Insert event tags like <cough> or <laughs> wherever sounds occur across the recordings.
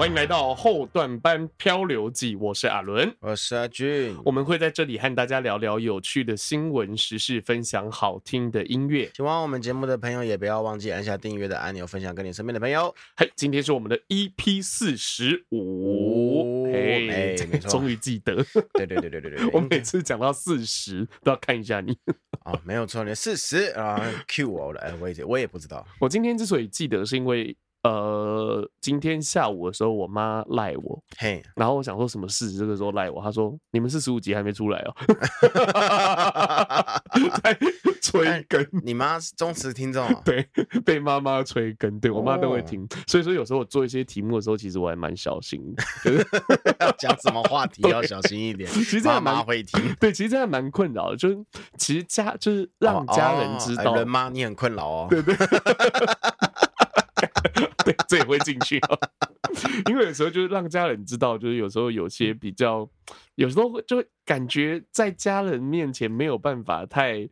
欢迎来到后段班漂流记，我是阿伦，我是阿俊，我们会在这里和大家聊聊有趣的新闻时事，分享好听的音乐。喜欢我们节目的朋友也不要忘记按下订阅的按钮，分享给你身边的朋友。嘿，今天是我们的 EP 四十五，哎，终于记得，对对对对对对，<laughs> 我每次讲到四十都要看一下你。哦，没有错，你四十啊，Q 我了，哎，我也我也不知道。我今天之所以记得，是因为。呃，今天下午的时候，我妈赖我，嘿，然后我想说什么事，这个时候赖我，她说你们四十五集还没出来哦，<laughs> 在催更。你妈是忠实听众，对，被妈妈催更，对我妈都会听，所以说有时候我做一些题目的时候，其实我还蛮小心的，<laughs> 就是要讲什么话题要小心一点。其实妈妈会听，对，其实真的蛮困扰的，就是其实家就是让家人知道，人妈你很困扰哦，对对。<laughs> <laughs> 对，这也会进去哦，<laughs> 因为有时候就是让家人知道，就是有时候有些比较，有时候就会感觉在家人面前没有办法太。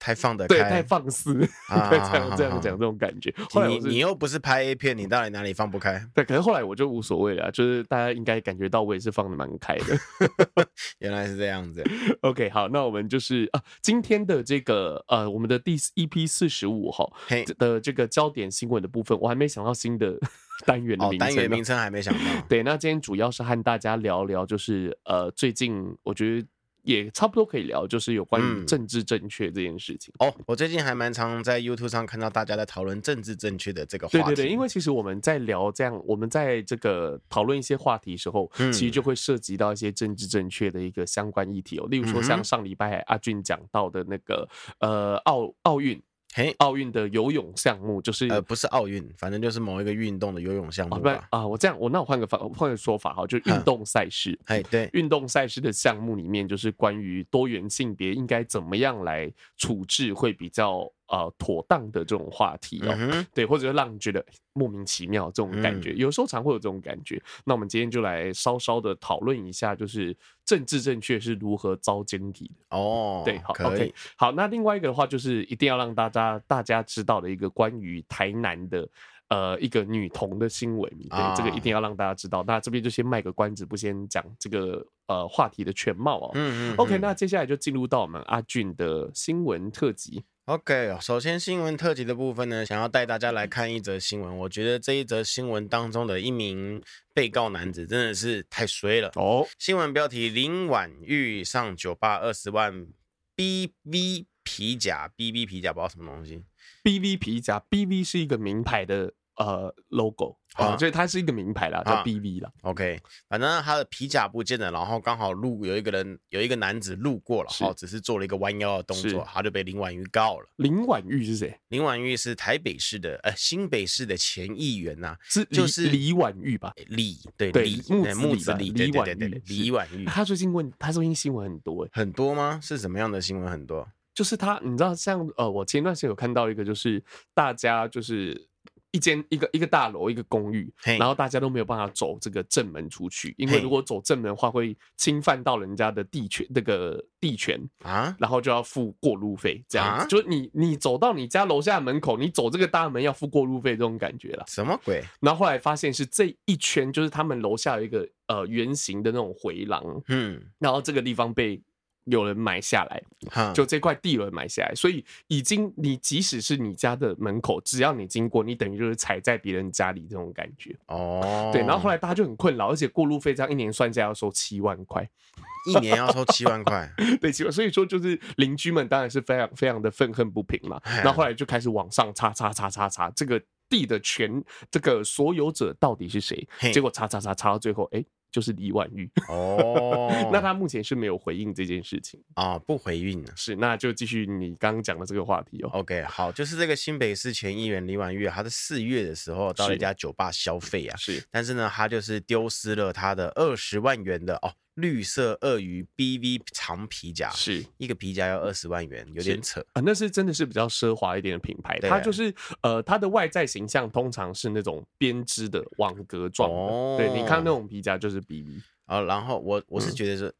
太放得开，对，太放肆，<laughs> 啊、这样这样讲这种感觉。后来你你又不是拍 A 片，你到底哪里放不开？<laughs> 对，可是后来我就无所谓了，就是大家应该感觉到我也是放的蛮开的。<laughs> 原来是这样子。OK，好，那我们就是啊，今天的这个呃，我们的第一批四十五号的这个焦点新闻的部分，我还没想到新的单元的名称，单元名称还没想到。对，那今天主要是和大家聊聊，就是呃，最近我觉得。也差不多可以聊，就是有关于政治正确这件事情、嗯、哦。我最近还蛮常在 YouTube 上看到大家在讨论政治正确的这个话题。对对对，因为其实我们在聊这样，我们在这个讨论一些话题的时候，嗯、其实就会涉及到一些政治正确的一个相关议题哦。例如说，像上礼拜阿俊讲到的那个呃奥奥运。嘿，奥运的游泳项目就是呃，不是奥运，反正就是某一个运动的游泳项目吧。啊，我这样，我那我换个方换个说法哈，就运动赛事。哎，对，运动赛事的项目里面，就是关于多元性别应该怎么样来处置会比较。呃，妥当的这种话题哦，嗯、对，或者让你觉得莫名其妙这种感觉，嗯、有时候常会有这种感觉。那我们今天就来稍稍的讨论一下，就是政治正确是如何遭奸体的哦。对，好，OK，好。那另外一个的话，就是一定要让大家大家知道的一个关于台南的呃一个女童的新闻，对，哦、这个一定要让大家知道。那这边就先卖个关子，不先讲这个呃话题的全貌哦。嗯嗯。OK，那接下来就进入到我们阿俊的新闻特辑。OK，首先新闻特辑的部分呢，想要带大家来看一则新闻。我觉得这一则新闻当中的一名被告男子真的是太衰了哦。新闻标题：林婉玉上酒吧二十万 BV 皮夹，BV 皮夹不知道什么东西，BV 皮夹，BV 是一个名牌的。呃，logo 啊，所以它是一个名牌啦，叫 BV 啦。OK，反正他的皮夹不见了，然后刚好路有一个人，有一个男子路过了，哦，只是做了一个弯腰的动作，他就被林婉玉告了。林婉玉是谁？林婉玉是台北市的，呃，新北市的前议员呐，是就是李婉玉吧？李对李木子李李婉玉，李婉玉。他最近问，他最近新闻很多，很多吗？是什么样的新闻很多？就是他，你知道，像呃，我前段时间有看到一个，就是大家就是。一间一个一个大楼一个公寓，然后大家都没有办法走这个正门出去，因为如果走正门的话会侵犯到人家的地权，那个地权啊，然后就要付过路费，这样子，就是你你走到你家楼下门口，你走这个大门要付过路费这种感觉了。什么鬼？然后后来发现是这一圈就是他们楼下有一个呃圆形的那种回廊，嗯，然后这个地方被。有人买下来，就这块地有人买下来，所以已经你即使是你家的门口，只要你经过，你等于就是踩在别人家里这种感觉哦。对，然后后来大家就很困扰，而且过路费这样一年算下来要收七万块，<laughs> 一年要收七万块，<laughs> 对，七万。所以说就是邻居们当然是非常非常的愤恨不平嘛。然后后来就开始往上查查查查查这个地的权这个所有者到底是谁，结果查查查查到最后，哎。就是李婉玉 <laughs> 哦，那他目前是没有回应这件事情啊，不回应了。是，那就继续你刚刚讲的这个话题哦。OK，好，就是这个新北市前议员李婉玉，他在四月的时候到了一家酒吧消费啊，是，但是呢，他就是丢失了他的二十万元的哦。绿色鳄鱼 BV 长皮夹是一个皮夹要二十万元，有点扯啊！那是真的是比较奢华一点的品牌，它就是呃，它的外在形象通常是那种编织的网格状的。哦、对，你看那种皮夹就是 BV 啊。然后我我是觉得说，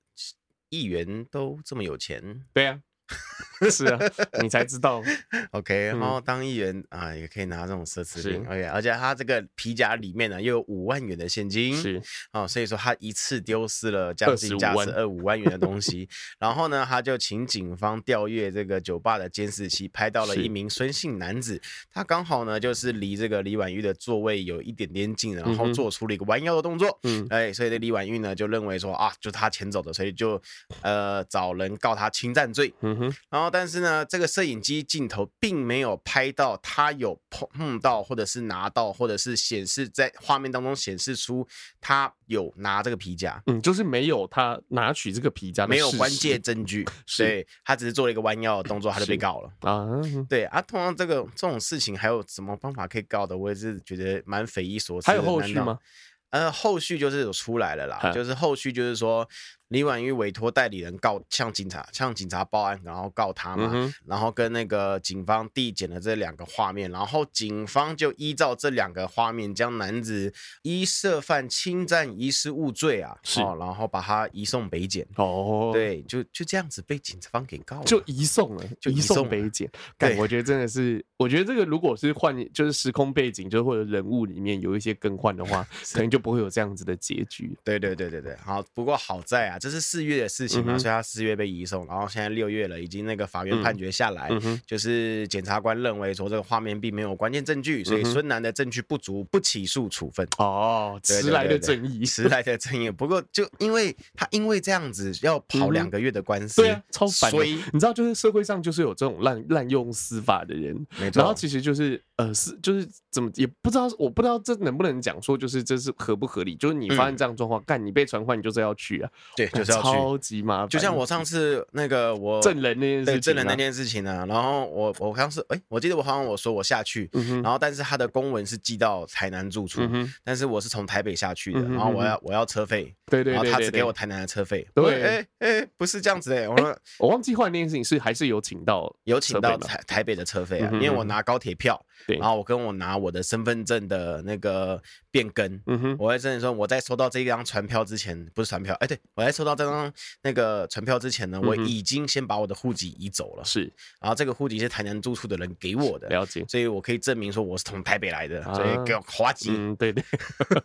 议员都这么有钱，对啊。<laughs> 是啊，你才知道。<laughs> OK，然后当议员啊，也可以拿这种奢侈品。OK，而且他这个皮夹里面呢，又有五万元的现金。是哦，所以说他一次丢失了将近价值二五万元的东西。<laughs> 然后呢，他就请警方调阅这个酒吧的监视器，拍到了一名孙姓男子，他刚好呢就是离这个李婉玉的座位有一点点近，然后做出了一个弯腰的动作。嗯，哎，所以这李婉玉呢就认为说啊，就他牵走的，所以就呃找人告他侵占罪。嗯哼，然后。但是呢，这个摄影机镜头并没有拍到他有碰到，或者是拿到，或者是显示在画面当中显示出他有拿这个皮夹。嗯，就是没有他拿取这个皮夹，没有关键证据。对，他只是做了一个弯腰的动作，他就被告了啊。对啊，通常这个这种事情还有什么方法可以告的？我也是觉得蛮匪夷所思。还有后续吗？呃，后续就是有出来了啦，就是后续就是说。李婉玉委托代理人告向警察向警察报案，然后告他嘛，嗯、然后跟那个警方递检了这两个画面，然后警方就依照这两个画面，将男子依涉犯侵占遗失物罪啊，是、哦，然后把他移送北检。哦，对，就就这样子被警方给告了，就移送了，就移送北检。对，我觉得真的是，我觉得这个如果是换，就是时空背景，就或者人物里面有一些更换的话，<laughs> 可能就不会有这样子的结局。对对对对对，好，不过好在啊。这是四月的事情嘛，嗯、所以他四月被移送，然后现在六月了，已经那个法院判决下来，嗯、就是检察官认为说这个画面并没有关键证据，嗯、所以孙楠的证据不足，不起诉处分。哦，迟来的正义，迟来的正义。不过就因为他因为这样子要跑两个月的官司，嗯、对啊，超烦。所以你知道，就是社会上就是有这种滥滥用司法的人，没错。然后其实就是呃是就是怎么也不知道，我不知道这能不能讲说就是这是合不合理？就是你发现这样状况，干、嗯、你被传唤，你就是要去啊，对，就是要去。超级麻烦，就像我上次那个我证人那件事情，证人那件事情呢，然后我我好像是哎，我记得我好像我说我下去，然后但是他的公文是寄到台南住处，但是我是从台北下去的，然后我要我要车费，对对，然后他只给我台南的车费，对，哎哎，不是这样子哎，我说我忘记换那件事情是还是有请到有请到台台北的车费啊，因为我拿高铁票，然后我跟我拿我的身份证的那个变更，嗯哼我会真的说我在收到这张传票之前，不是传票，哎，对我在收到这张。那个传票之前呢，我已经先把我的户籍移走了。是，然后这个户籍是台南住处的人给我的，了解，所以我可以证明说我是从台北来的，所以给我花金。嗯，对对，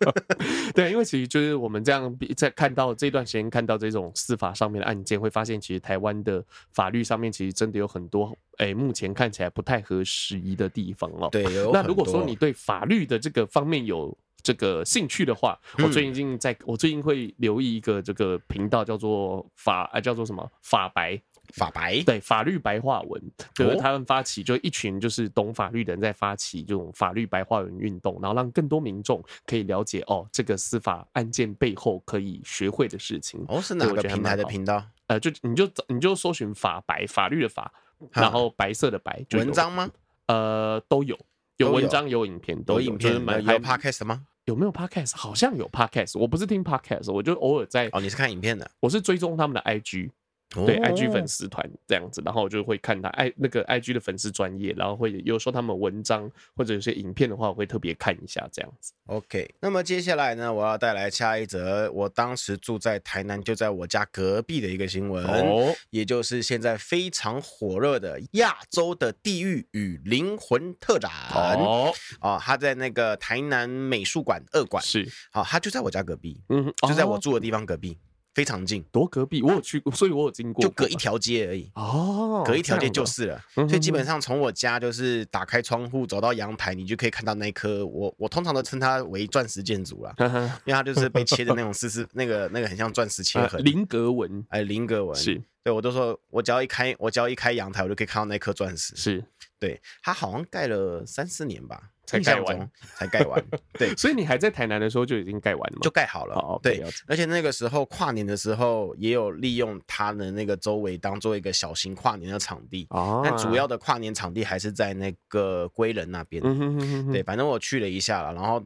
<laughs> 对，因为其实就是我们这样在看到这段时间看到这种司法上面的案件，会发现其实台湾的法律上面其实真的有很多，哎，目前看起来不太合时宜的地方哦。对，那如果说你对法律的这个方面有这个兴趣的话，我最近在，我最近会留意一个这个频道，叫做法，啊，叫做什么法白，法白，对，法律白话文，就是他们发起，就一群就是懂法律的人在发起这种法律白话文运动，然后让更多民众可以了解哦，这个司法案件背后可以学会的事情。哦，是哪个平台的频道？呃，就你就你就搜寻法白，法律的法，然后白色的白，文章吗？呃，都有，有文章，有影片，都有影片，有 podcast 吗？有没有 podcast？好像有 podcast，我不是听 podcast，我就偶尔在。哦，你是看影片的？我是追踪他们的 IG。对，IG 粉丝团这样子，然后我就会看他爱那个 IG 的粉丝专业，然后会有时候他们文章或者有些影片的话，我会特别看一下这样子。OK，那么接下来呢，我要带来下一则，我当时住在台南，就在我家隔壁的一个新闻，哦，也就是现在非常火热的亚洲的地狱与灵魂特展。哦，啊，他在那个台南美术馆二馆是，好，他就在我家隔壁，嗯，就在我住的地方隔壁。非常近，多隔壁，我有去过，所以我有经过，就隔一条街而已。哦，隔一条街就是了。所以基本上从我家就是打开窗户走到阳台，你就可以看到那颗我我通常都称它为钻石建筑了，因为它就是被切的那种丝丝，那个那个很像钻石切痕。菱格纹，哎，菱格纹是。对，我都说我只要一开我只要一开阳台，我就可以看到那颗钻石。是，对，它好像盖了三四年吧。才盖完，才盖完，对，<laughs> 所以你还在台南的时候就已经盖完了吗？就盖好了，哦，对，而且那个时候跨年的时候也有利用它的那个周围当做一个小型跨年的场地，哦，但主要的跨年场地还是在那个归仁那边，嗯哼哼哼，对，反正我去了一下了，然后。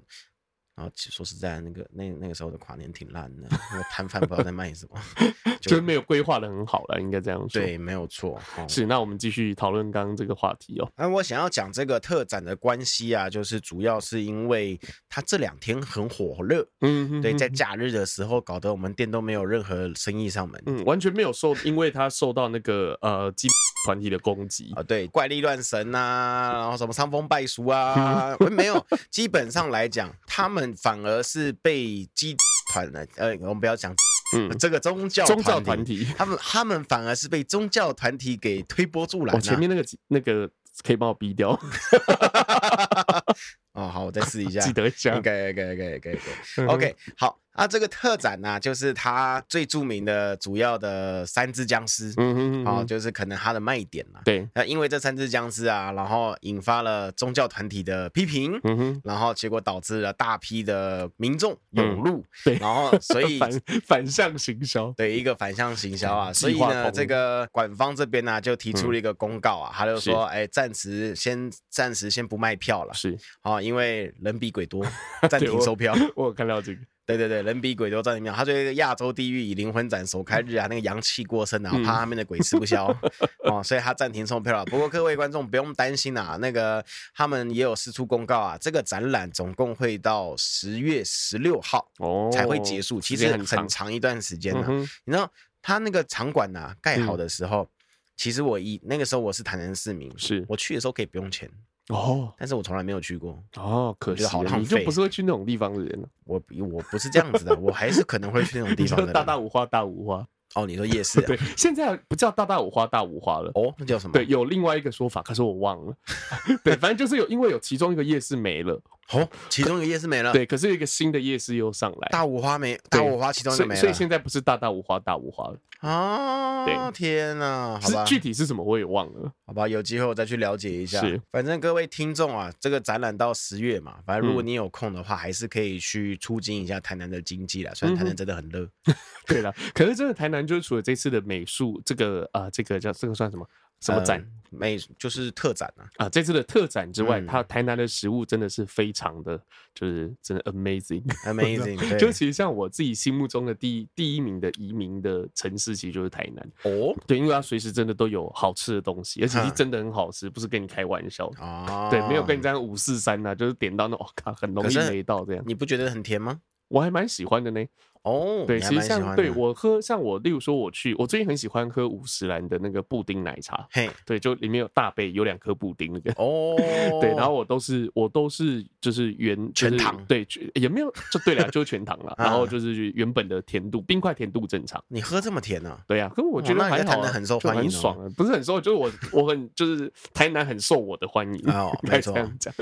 然后说实在，那个那那个时候的跨年挺烂的，那个摊贩不知道在卖什么，<laughs> 就，就是没有规划的很好了，应该这样说。对，没有错。哦、<laughs> 是，那我们继续讨论刚刚这个话题哦。那我想要讲这个特展的关系啊，就是主要是因为它这两天很火热，嗯哼哼，对，在假日的时候搞得我们店都没有任何生意上门，嗯，完全没有受，因为它受到那个呃基团体的攻击啊，对，怪力乱神啊，然后什么伤风败俗啊，<laughs> 没有，基本上来讲，他们反而是。被基团的，呃，我们不要讲，嗯，这个宗教宗教团体，他们他们反而是被宗教团体给推波助澜。前面那个那个可以帮我逼掉。<laughs> <laughs> 哦，好，我再试一下，记得一下，可以，可以，可以，可以，可以，OK，好。那、啊、这个特展呢、啊，就是它最著名的主要的三只僵尸，嗯哼哦，就是可能它的卖点嘛。对，那因为这三只僵尸啊，然后引发了宗教团体的批评，嗯哼，然后结果导致了大批的民众涌入，嗯、<laughs> 对，然后所以 <laughs> 反反向行销，对，一个反向行销啊，所以呢，这个馆方这边呢、啊、就提出了一个公告啊，嗯、他就说，哎，暂时先暂时先不卖票了，是，啊，因为人比鬼多，<laughs> 暂停售票。<laughs> 我，我有看到这个。对对对，人比鬼多，暂停票。他说一个亚洲地狱以灵魂展首开日啊，那个阳气过剩啊，怕他们的鬼吃不消、<laughs> 嗯、哦，所以他暂停售票了。不过各位观众不用担心啊，那个他们也有释出公告啊，这个展览总共会到十月十六号哦才会结束，其实很长，一段时间呢、啊。嗯、你知道他那个场馆呐盖好的时候，嗯、其实我一那个时候我是坦南市民，是我去的时候可以不用钱。哦，但是我从来没有去过哦，可惜好浪费，你就不是会去那种地方的人了。我我不是这样子的，<laughs> 我还是可能会去那种地方的。大大五花，大五花。哦，你说夜市啊？对，现在不叫大大五花大五花了。哦，那叫什么？对，有另外一个说法，可是我忘了。<laughs> 对，反正就是有，因为有其中一个夜市没了。哦，其中一个夜市没了。对，可是有一个新的夜市又上来。大五花没，大五花其中一个没了。所以现在不是大大五花大五花了。啊，对，天哪，好吧，具体是什么我也忘了。好吧，有机会我再去了解一下。是，反正各位听众啊，这个展览到十月嘛，反正如果你有空的话，还是可以去促进一下台南的经济啦。虽然台南真的很热。<laughs> 对了，可是真的台南就是除了这次的。美术这个啊，这个叫这个算什么什么展？美就是特展啊啊！这次的特展之外，它台南的食物真的是非常的，就是真的 amazing amazing。<laughs> 就其实像我自己心目中的第一第一名的移民的城市，其实就是台南哦。对，因为它随时真的都有好吃的东西，而且是真的很好吃，不是跟你开玩笑的。对，没有跟你这样五四三呐，就是点到那我靠，很容易没到这样。你不觉得很甜吗？我还蛮喜欢的呢。哦，对，其实像对我喝，像我，例如说我去，我最近很喜欢喝五十岚的那个布丁奶茶，嘿，对，就里面有大杯，有两颗布丁那个，哦，<laughs> 对，然后我都是我都是就是原全糖，对，也没有就对了，就是全糖了，<laughs> 然后就是原本的甜度，冰块甜度正常。你喝这么甜呢？对呀，可是我觉得还好，很受欢迎，很爽，不是很受，就是我我很就是台南很受我的欢迎，哦，没错，这样讲，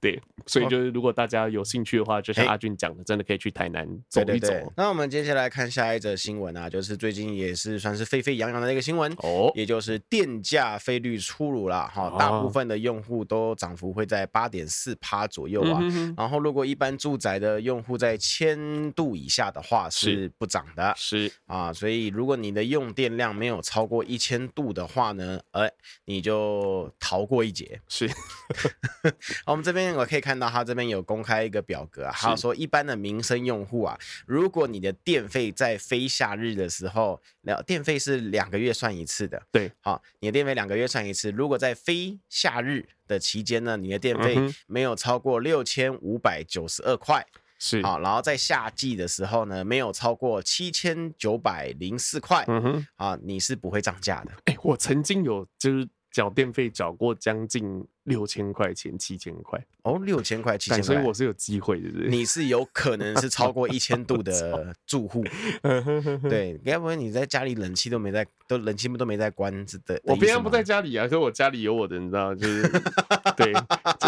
对，所以就是如果大家有兴趣的话，就像阿俊讲的，真的可以去台南走一走。那我们接下来看。下一则新闻啊，就是最近也是算是沸沸扬扬的一个新闻哦，也就是电价费率出炉了哈，大部分的用户都涨幅会在八点四趴左右啊，然后如果一般住宅的用户在千度以下的话是不涨的，是。啊，所以如果你的用电量没有超过一千度的话呢，哎，你就逃过一劫。是，<laughs> 我们这边我可以看到他这边有公开一个表格啊，他说一般的民生用户啊，如果你的电费在非夏日的时候，两电费是两个月算一次的。对，好，你的电费两个月算一次。如果在非夏日的期间呢，你的电费没有超过六千五百九十二块，是好，然后在夏季的时候呢，没有超过七千九百零四块，嗯哼，啊，你是不会涨价的。哎，我曾经有就是缴电费缴过将近。六千块钱，七千块哦，六千块，七千块，所以我是有机会的。你是有可能是超过一千度 <laughs> 的住户，对，要不然你在家里冷气都没在，都冷气都没在关着的。我平常不在家里啊，所以我家里有我的，你知道，就是对，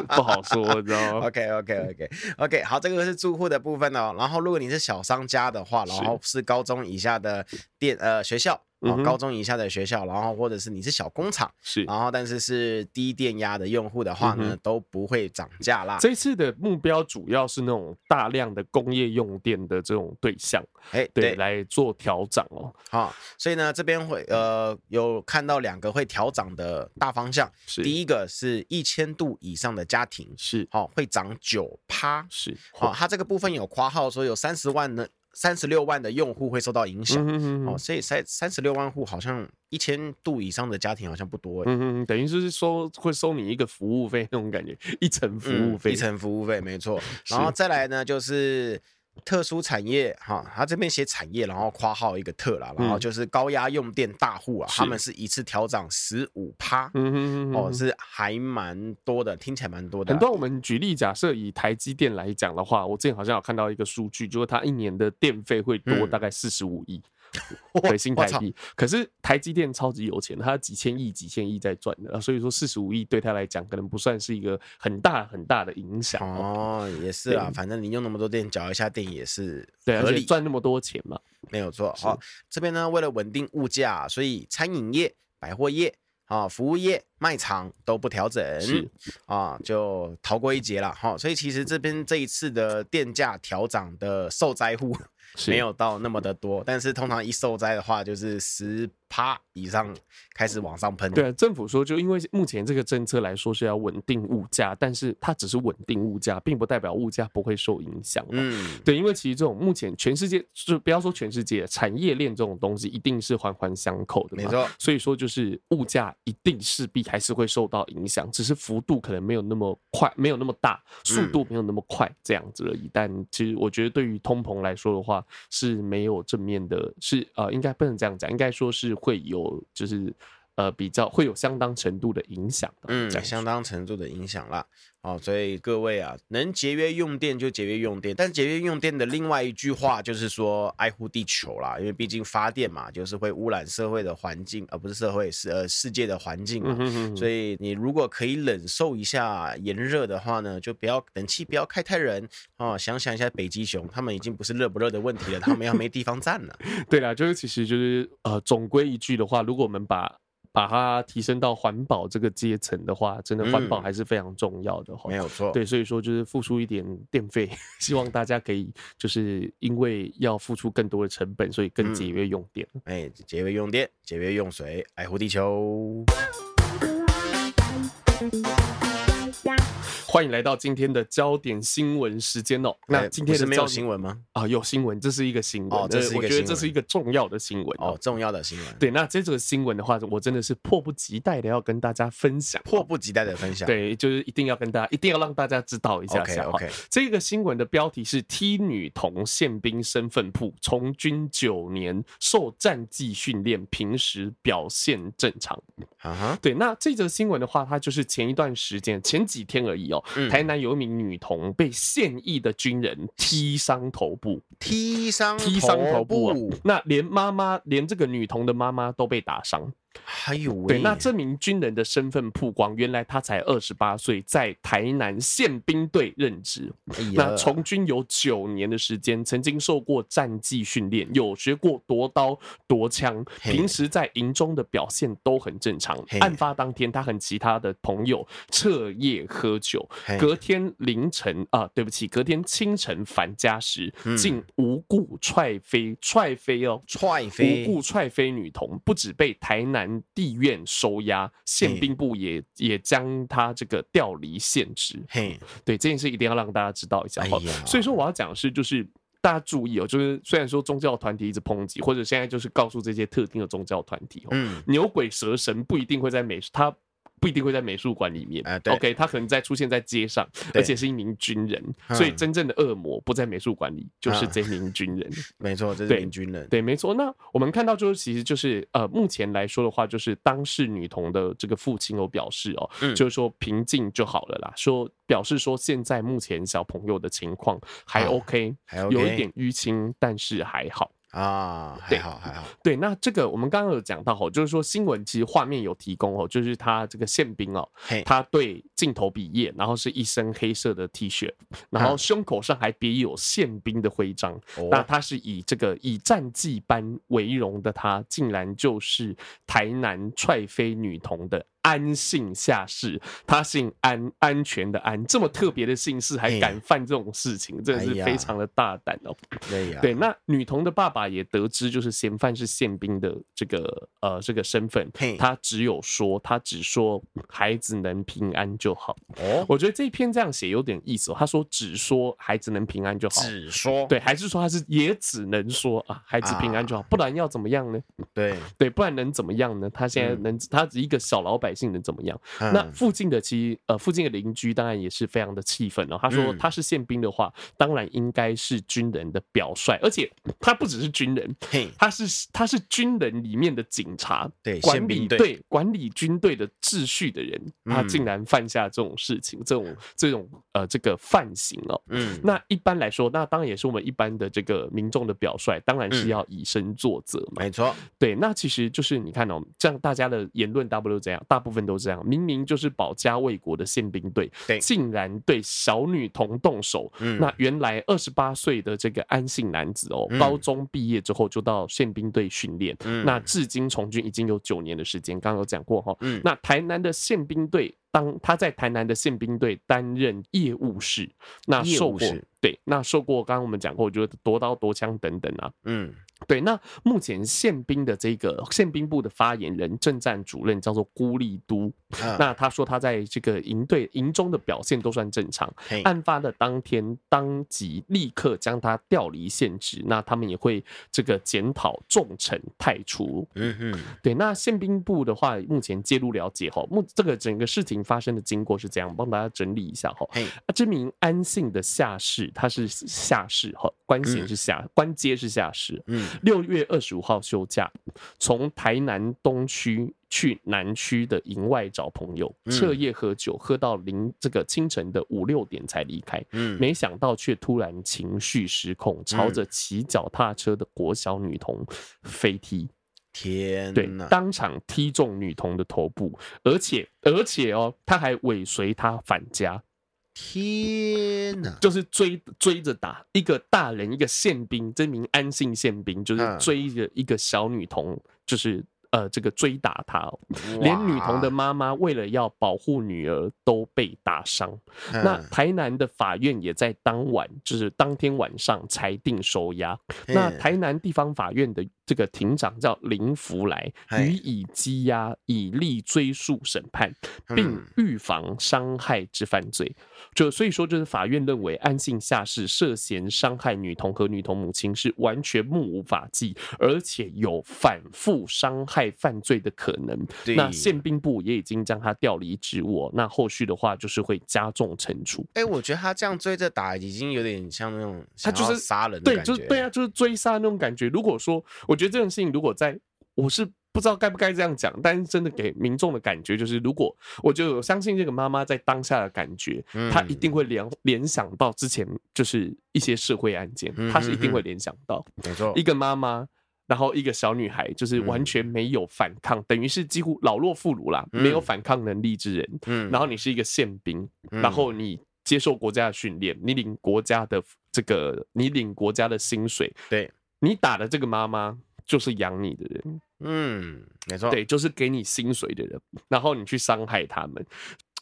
不好说，你知道吗？OK <laughs> OK OK OK，好，这个是住户的部分哦。然后如果你是小商家的话，然后是高中以下的店呃学校。高中以下的学校，然后或者是你是小工厂，是，然后但是是低电压的用用户的话呢，嗯、都不会涨价啦。这次的目标主要是那种大量的工业用电的这种对象，哎、欸，对，来做调整哦。好，所以呢，这边会呃有看到两个会调涨的大方向，是。第一个是一千度以上的家庭是。好、哦、会涨九趴。是好，它这个部分有括号说有三十万的。三十六万的用户会受到影响，嗯、哦，所以三三十六万户好像一千度以上的家庭好像不多，嗯嗯，等于就是收会收你一个服务费那种感觉，一层服务费、嗯，一层服务费没错，<laughs> 然后再来呢就是。特殊产业哈，他这边写产业，然后括号一个特啦，然后就是高压用电大户啊，他们是一次调涨十五趴，嗯哦，是还蛮多的，听起来蛮多的。很多我们举例，假设以台积电来讲的话，我之前好像有看到一个数据，就是它一年的电费会多大概四十五亿。<laughs> 对，新台币，可是台积电超级有钱，他几千亿、几千亿在赚的，所以说四十五亿对他来讲可能不算是一个很大很大的影响哦。也是啊，反正你用那么多电，缴一下电也是对，而且赚那么多钱嘛，没有错。好，这边呢，为了稳定物价，所以餐饮业、百货业啊、服务业、卖场都不调整，是啊，就逃过一劫了。哈，所以其实这边这一次的电价调涨的受灾户。没有到那么的多，但是通常一受灾的话，就是十趴以上开始往上喷。对啊，政府说就因为目前这个政策来说是要稳定物价，但是它只是稳定物价，并不代表物价不会受影响。嗯，对，因为其实这种目前全世界就不要说全世界产业链这种东西，一定是环环相扣的。没错，所以说就是物价一定势必还是会受到影响，只是幅度可能没有那么快，没有那么大，速度没有那么快这样子而已。但其实我觉得对于通膨来说的话，是没有正面的，是呃，应该不能这样讲，应该说是会有，就是呃，比较会有相当程度的影响，嗯，相当程度的影响啦。哦，所以各位啊，能节约用电就节约用电，但节约用电的另外一句话就是说爱护地球啦，因为毕竟发电嘛，就是会污染社会的环境，而不是社会是呃世界的环境嘛。嗯、哼哼，所以你如果可以忍受一下炎热的话呢，就不要冷气不要开太冷哦。想想一下北极熊，他们已经不是热不热的问题了，他们要没地方站了。<laughs> 对啦，就是其实就是呃，总归一句的话，如果我们把把它提升到环保这个阶层的话，真的环保还是非常重要的。没有错，对，所以说就是付出一点电费，希望大家可以就是因为要付出更多的成本，所以更节约用电。哎，节约用电，节约用水，爱护地球。欢迎来到今天的焦点新闻时间哦。那今天是没有新闻吗？啊，有新闻，这是一个新闻。哦，这是一个新闻。我觉得这是一个重要的新闻哦，重要的新闻。对，那这则新闻的话，我真的是迫不及待的要跟大家分享，迫不及待的分享。对，就是一定要跟大家，一定要让大家知道一下。OK OK。这个新闻的标题是 “T 女童宪兵身份曝，从军九年，受战技训练，平时表现正常。”啊哈。对，那这则新闻的话，它就是前一段时间，前几天而已哦。嗯、台南有一名女童被现役的军人踢伤头部，踢伤踢伤头部，那连妈妈，连这个女童的妈妈都被打伤。还有对，那这名军人的身份曝光，原来他才二十八岁，在台南宪兵队任职。哎、那从军有九年的时间，曾经受过战技训练，有学过夺刀夺枪，平时在营中的表现都很正常。案发当天，他和其他的朋友彻夜喝酒，隔天凌晨啊，对不起，隔天清晨返家时，竟无故踹飞踹飞哦，踹飞无故踹飞女童，不止被台南。地院收押，宪兵部也、欸、也将他这个调离现职。嘿，对这件事一定要让大家知道一下。哎、所以说我要讲的是，就是大家注意哦，就是虽然说宗教团体一直抨击，或者现在就是告诉这些特定的宗教团体，嗯，牛鬼蛇神不一定会在美他。不一定会在美术馆里面，呃，OK，他可能在出现在街上，而且是一名军人，所以真正的恶魔不在美术馆里，就是这名军人。<laughs> 没错，这是名军人。对，没错。那我们看到就是，其实就是呃，目前来说的话，就是当事女童的这个父亲有表示哦，就是说平静就好了啦，说表示说现在目前小朋友的情况还 OK，还有一点淤青，但是还好。啊，还好还好。对，那这个我们刚刚有讲到哦，就是说新闻其实画面有提供哦，就是他这个宪兵哦，他对镜头比耶，然后是一身黑色的 T 恤，然后胸口上还别有宪兵的徽章。那他是以这个以战绩班为荣的他，竟然就是台南踹飞女童的安姓下士，他姓安，安全的安，这么特别的姓氏还敢犯这种事情，真的是非常的大胆哦。对呀，对，那女童的爸爸也得知，就是嫌犯是宪兵的这个呃这个身份，他只有说，他只说孩子能平安就好。哦，我觉得这一篇这样写有点意思哦。他说只说孩子能平安就好，只说对，还是说他是也只能说啊孩子平安就好，不然要怎么样呢？对对，不然能怎么样呢？他现在能，他一个小老百姓能怎么样？那附近的其实呃附近的邻居当然也是非常的气愤哦。他说他是宪兵的话，当然应该是军人的表率，而且他不只是军人，他是他是军人里面的警察，对，管理对管理军队的秩序的人，他竟然犯下这种事情，这种这种呃这个犯行哦。嗯，那一般来说，那当然也是我们一般的这个民众的表率，当然是要以身作则嘛。没错，对，那其实就是你看哦，这样大家的言论大部分都这样，大部分都这样，明明就是保家卫国的宪兵队，竟然对小女童动手。嗯，那原来二十八岁的这个安姓男子哦，高中毕业之后就到宪兵队训练，嗯，那至今从军已经有九年的时间，刚刚有讲过哈，嗯，那台南的宪兵队。当他在台南的宪兵队担任业务士，那受过对，那受过刚刚我们讲过，就是夺刀夺枪等等啊，嗯。对，那目前宪兵的这个宪兵部的发言人、政战主任叫做孤立都，那他说他在这个营队营中的表现都算正常。案发的当天，当即立刻将他调离现职，那他们也会这个检讨重惩太除。嗯嗯，对，那宪兵部的话，目前介入了解哈，目这个整个事情发生的经过是这样，帮大家整理一下哈。啊，这名安姓的下士，他是下士哈，官衔是下，官阶是下士。嗯。六月二十五号休假，从台南东区去南区的营外找朋友，彻夜喝酒，喝到零这个清晨的五六点才离开。嗯，没想到却突然情绪失控，朝着骑脚踏车的国小女童飞踢。天，对，当场踢中女童的头部，而且而且哦，他还尾随她返家。天呐，就是追追着打一个大人，一个宪兵，这名安姓宪兵就是追着一个小女童，就是呃这个追打她，连女童的妈妈为了要保护女儿都被打伤。那台南的法院也在当晚，就是当天晚上裁定收押。那台南地方法院的。这个庭长叫林福来，予以羁押，以利追诉审判，并预防伤害之犯罪。就所以说，就是法院认为安信下士涉嫌伤害女童和女童母亲是完全目无法纪，而且有反复伤害犯罪的可能。那宪兵部也已经将他调离职务，那后续的话就是会加重惩处。哎，我觉得他这样追着打，已经有点像那种他就是杀人的感觉，对，就是对啊，就是追杀那种感觉。如果说我。我觉得这种事情，如果在我是不知道该不该这样讲，但是真的给民众的感觉就是，如果我就相信这个妈妈在当下的感觉，她一定会联联想到之前就是一些社会案件，她是一定会联想到，没错，一个妈妈，然后一个小女孩，就是完全没有反抗，等于是几乎老弱妇孺啦，没有反抗能力之人，嗯，然后你是一个宪兵，然后你接受国家的训练，你领国家的这个，你领国家的薪水，对，你打的这个妈妈。就是养你的人，嗯，没错，对，就是给你薪水的人，然后你去伤害他们，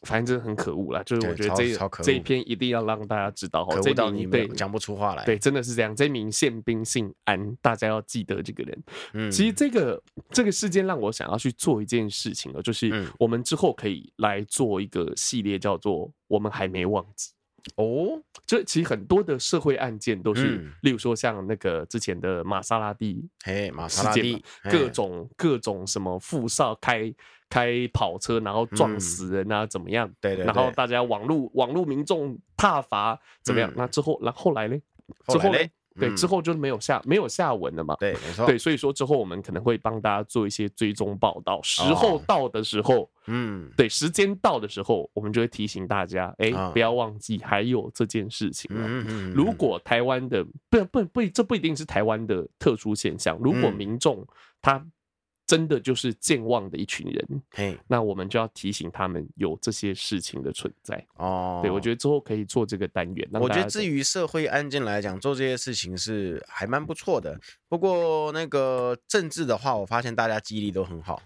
反正真的很可恶啦。就是我觉得这这一篇一定要让大家知道，可恶到你对讲不出话来。对，真的是这样。这名宪兵姓安，大家要记得这个人。嗯，其实这个这个事件让我想要去做一件事情了，就是我们之后可以来做一个系列，叫做“我们还没忘记”。哦，这其实很多的社会案件都是，嗯、例如说像那个之前的玛莎拉蒂，嘿，玛莎拉蒂，各种各种什么富少开开跑车然后撞死人啊，怎么样？对，对对，然后大家网络网络民众挞伐怎么样？嗯、那之后，然后后来呢？之后呢？对，之后就没有下没有下文了嘛。对，没错。对，所以说之后我们可能会帮大家做一些追踪报道，时候到的时候，嗯，对，时间到的时候，我们就会提醒大家，哎，不要忘记还有这件事情。嗯嗯。如果台湾的不不不，这不一定是台湾的特殊现象。如果民众他。真的就是健忘的一群人，嘿，那我们就要提醒他们有这些事情的存在哦。对，我觉得之后可以做这个单元。我觉得至于社会案件来讲，做这些事情是还蛮不错的。不过那个政治的话，我发现大家记忆力都很好。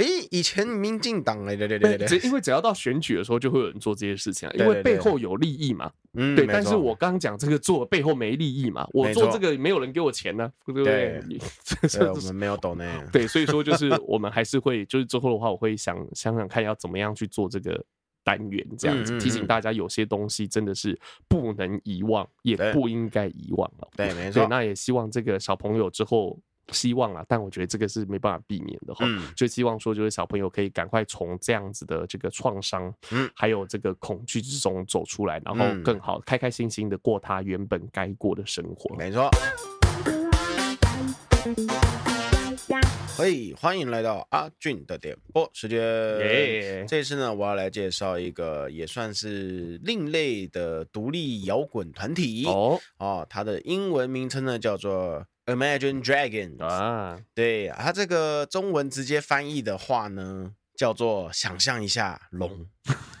哎，以前民进党哎，对对对对，因为只要到选举的时候，就会有人做这些事情啊，因为背后有利益嘛。嗯，对。但是我刚刚讲这个做背后没利益嘛，我做这个没有人给我钱呢，对不对？<laughs> 对，我们没有懂呢。对，所以说就是我们还是会，就是之后的话，我会想想想看要怎么样去做这个单元，这样子提醒大家，有些东西真的是不能遗忘，也不应该遗忘了。对，没错。那也希望这个小朋友之后。希望啊，但我觉得这个是没办法避免的哈。嗯，就希望说，就是小朋友可以赶快从这样子的这个创伤，嗯，还有这个恐惧之中走出来，然后更好开开心心的过他原本该过的生活。没错。嘿，欢迎来到阿俊的点播时间。这次呢，我要来介绍一个也算是另类的独立摇滚团体哦。哦，它的英文名称呢叫做。Imagine Dragons 啊，对，它这个中文直接翻译的话呢，叫做想象一下龙，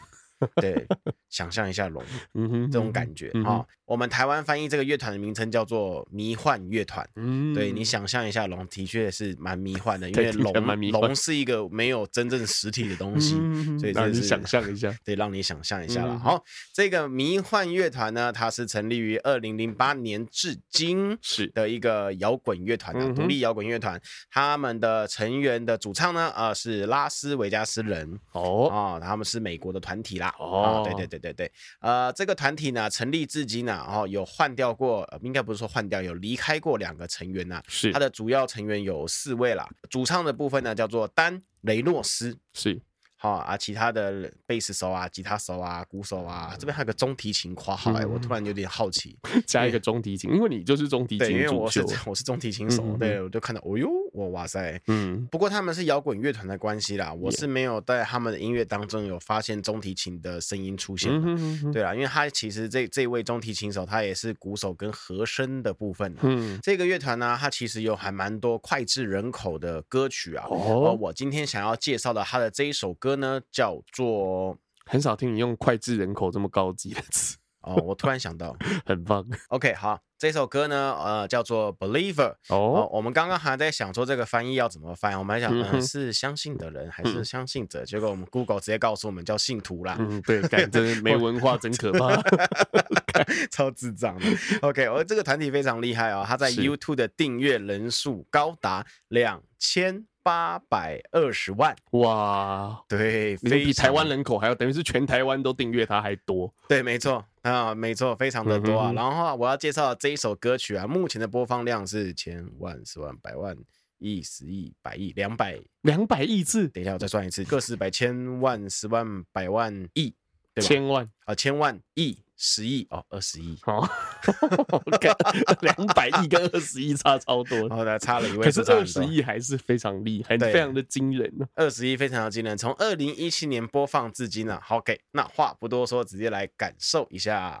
<laughs> 对，想象一下龙，嗯哼，这种感觉啊。我们台湾翻译这个乐团的名称叫做迷幻乐团。嗯，对，你想象一下龙，的确是蛮迷幻的，因为龙龙是一个没有真正实体的东西，所以让你想象一下，对，让你想象一下了。好，这个迷幻乐团呢，它是成立于二零零八年至今 <laughs> 是的一个摇滚乐团啊，独立摇滚乐团。他们的成员的主唱呢，啊，是拉斯维加斯人哦，啊，他们是美国的团体啦。哦，对对对对对，呃，这个团体呢，成立至今呢。然后有换掉过，应该不是说换掉，有离开过两个成员呐。是，他的主要成员有四位啦。主唱的部分呢，叫做丹雷诺斯。是。好啊，其他的贝斯手啊、吉他手啊、鼓手啊，这边还有个中提琴括号哎，我突然有点好奇，<laughs> 加一个中提琴，因为你就是中提琴，对，因为我是我是中提琴手，对，我就看到，哦呦，我哇塞，嗯，不过他们是摇滚乐团的关系啦，我是没有在他们的音乐当中有发现中提琴的声音出现，对啦，因为他其实这这位中提琴手他也是鼓手跟和声的部分，嗯，这个乐团呢，他其实有还蛮多脍炙人口的歌曲啊，哦，我今天想要介绍的他的这一首歌。歌呢叫做，很少听你用脍炙人口这么高级的词哦，我突然想到，很棒。OK，好，这首歌呢，呃，叫做 Believer 哦，哦。我们刚刚还在想说这个翻译要怎么翻，我们还想，是相信的人还是相信者？嗯、结果我们 Google 直接告诉我们叫信徒啦。嗯，对，真的没文化真可怕，<laughs> 超智障的。OK，我这个团体非常厉害哦，他在 YouTube 的订阅人数高达两千。八百二十万哇！对，比台湾人口还要，等于是全台湾都订阅它还多。对，没错啊，没错，非常的多啊。然后我要介绍这一首歌曲啊，目前的播放量是千万、十万、百万、亿、十亿、百亿、两百两百亿次。等一下，我再算一次，个十百千万十万百万亿，对吧？千万啊，千万亿。十亿哦，二十亿哦，<laughs> 两百亿跟二十亿差超多，然后呢，差了一位，可是二十亿还是非常厉害，非常的惊人呢。二十亿非常的惊人，从二零一七年播放至今呢。好给，那话不多说，直接来感受一下。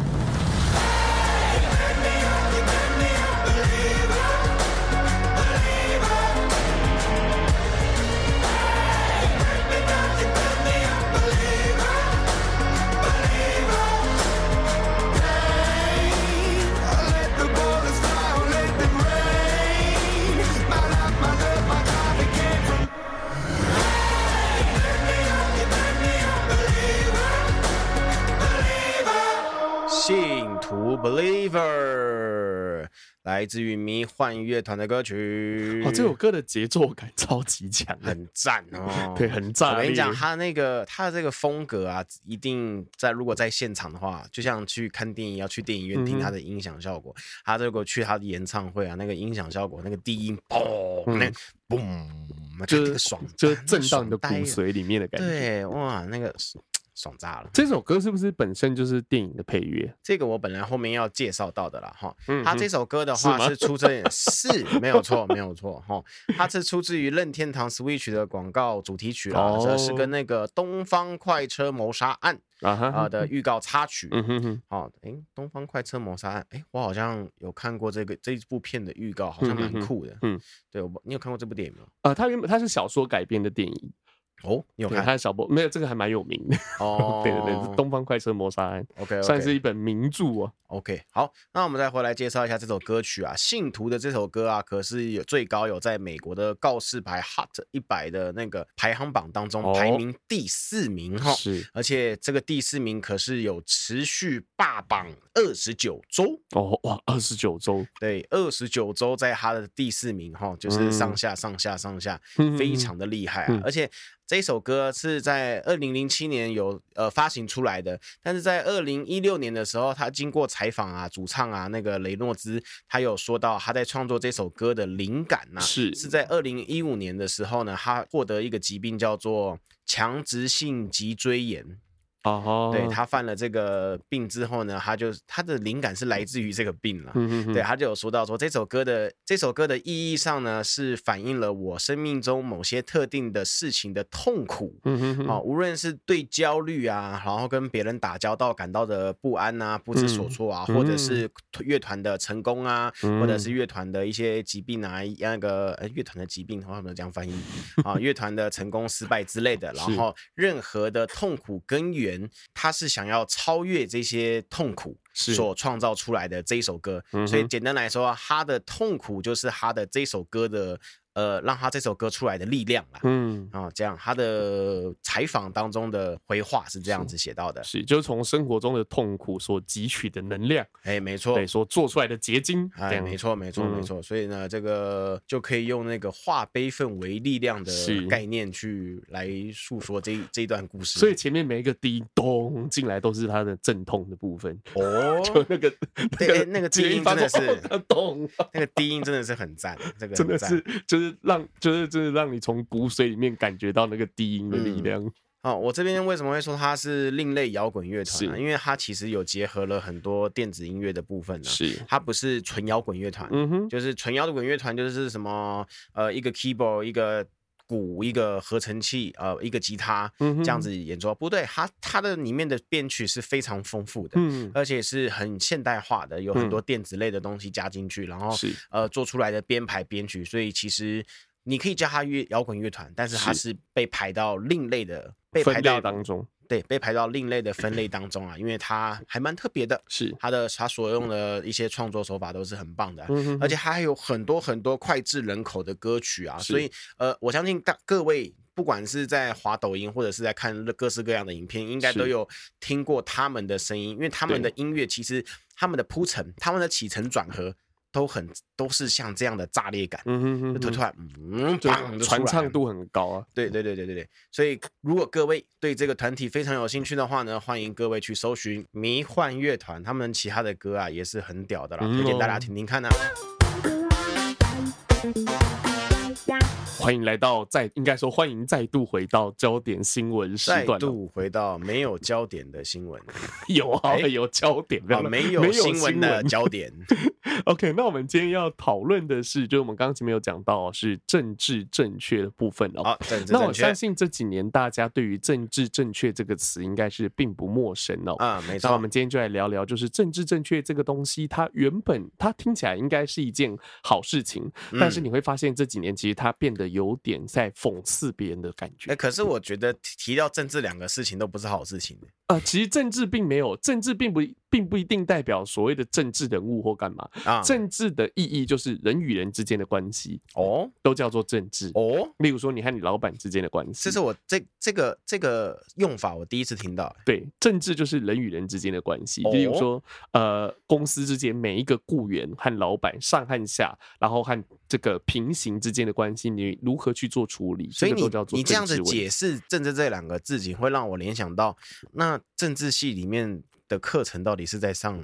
Believer 来自于迷幻乐团的歌曲。哦，这首歌的节奏感超级强，很赞哦，<laughs> 对，很赞。我跟你讲，他那个他的这个风格啊，一定在如果在现场的话，就像去看电影要去电影院听他的音响效果，嗯、他如果去他的演唱会啊，那个音响效果，那个低音嘣，那嘣、嗯，就是爽，就是震到你的骨髓里面的感觉，对，哇，那个。爽炸了！这首歌是不是本身就是电影的配乐？这个我本来后面要介绍到的啦，哈。嗯，他这首歌的话是出自 <laughs> 是，是没有错，没有错，哈。它是出自于任天堂 Switch 的广告主题曲啦，这、哦、是跟那个《东方快车谋杀案》啊的预告插曲。嗯哼哼。好，哎，《东方快车谋杀案》，哎，我好像有看过这个这部片的预告，好像蛮酷的。嗯，对，我你有看过这部电影吗？啊，它原本它是小说改编的电影。哦，你有看？他的小波没有这个还蛮有名的哦。<laughs> 对对对，东方快车谋杀案，OK，算是一本名著啊。OK，好，那我们再回来介绍一下这首歌曲啊。信徒的这首歌啊，可是有最高有在美国的告示牌 Hot 一百的那个排行榜当中排名第四名哈。是，而且这个第四名可是有持续霸榜二十九周哦，哇，二十九周，对，二十九周在他的第四名哈，就是上下上下上下，非常的厉害啊，而且。这首歌是在二零零七年有呃发行出来的，但是在二零一六年的时候，他经过采访啊，主唱啊那个雷诺兹，他有说到他在创作这首歌的灵感呐、啊，是是在二零一五年的时候呢，他获得一个疾病叫做强直性脊椎炎。哦、uh 对，他犯了这个病之后呢，他就他的灵感是来自于这个病了。嗯嗯，对，他就有说到说这首歌的这首歌的意义上呢，是反映了我生命中某些特定的事情的痛苦。嗯哼，啊，无论是对焦虑啊，然后跟别人打交道感到的不安啊、不知所措啊，嗯、或者是。乐团的成功啊，嗯、或者是乐团的一些疾病啊，那个呃乐团的疾病，他们这样翻译？啊，乐团的成功失败之类的，<laughs> 然后任何的痛苦根源。他是想要超越这些痛苦所创造出来的这一首歌，所以简单来说，他的痛苦就是他的这首歌的。呃，让他这首歌出来的力量啦，嗯，啊，这样他的采访当中的回话是这样子写到的，是，是就是从生活中的痛苦所汲取的能量，哎，没错，对，所做出来的结晶，哎，没错，没错，没错，所以呢，这个就可以用那个化悲愤为力量的概念去来诉说这这一段故事。所以前面每一个低音咚进来都是他的阵痛的部分，哦，就那个对，那个 <laughs> 低音真的是 <laughs> 咚，那个低音真的是很赞，这个真的是就。就是让，就是就是让你从骨髓里面感觉到那个低音的力量。哦，我这边为什么会说它是另类摇滚乐团呢？因为它其实有结合了很多电子音乐的部分呢。是，它不是纯摇滚乐团。嗯哼，就是纯摇滚乐团就是什么呃一个 keyboard 一个。鼓一个合成器，呃，一个吉他，这样子演奏，嗯、不对，它它的里面的编曲是非常丰富的，嗯，而且是很现代化的，有很多电子类的东西加进去，嗯、然后是。呃做出来的编排编曲，所以其实你可以叫它乐摇滚乐团，但是它是。被排到另类的，被排到当中。对，被排到另类的分类当中啊，因为它还蛮特别的，是。它的它所用的一些创作手法都是很棒的，嗯、而且它还有很多很多脍炙人口的歌曲啊，所以呃，我相信大各位不管是在滑抖音或者是在看各式各样的影片，应该都有听过他们的声音，因为他们的音乐其实他们的铺陈，他们的起承转合。都很都是像这样的炸裂感，嗯哼哼，突突然，嗯，传唱度很高啊，对对对对对对，所以如果各位对这个团体非常有兴趣的话呢，欢迎各位去搜寻迷幻乐团，他们其他的歌啊也是很屌的啦，推荐大家听听看呢、啊。欢迎来到再应该说欢迎再度回到焦点新闻时段，再度回到没有焦点的新闻，<laughs> 有啊，有焦点，啊，没有新闻的焦点。<laughs> OK，那我们今天要讨论的是，就是我们刚刚前面有讲到是政治正确的部分哦。好，政治正确。那我相信这几年大家对于政治正确这个词应该是并不陌生哦。啊，没错。那我们今天就来聊聊，就是政治正确这个东西，它原本它听起来应该是一件好事情，嗯，但是你会发现这几年其实它变得有点在讽刺别人的感觉。哎，可是我觉得提到政治两个事情都不是好事情。呃，其实政治并没有，政治并不并不一定代表所谓的政治人物或干嘛啊。政治的意义就是人与人之间的关系哦，都叫做政治哦。例如说，你和你老板之间的关系，这是我这这个这个用法我第一次听到。对，政治就是人与人之间的关系。例如说，呃，公司之间每一个雇员和老板上和下，然后和这个平行之间的关系，你如何去做处理？所以你都叫做你这样子解释“政治”这两个字，仅会让我联想到那。政治系里面的课程到底是在上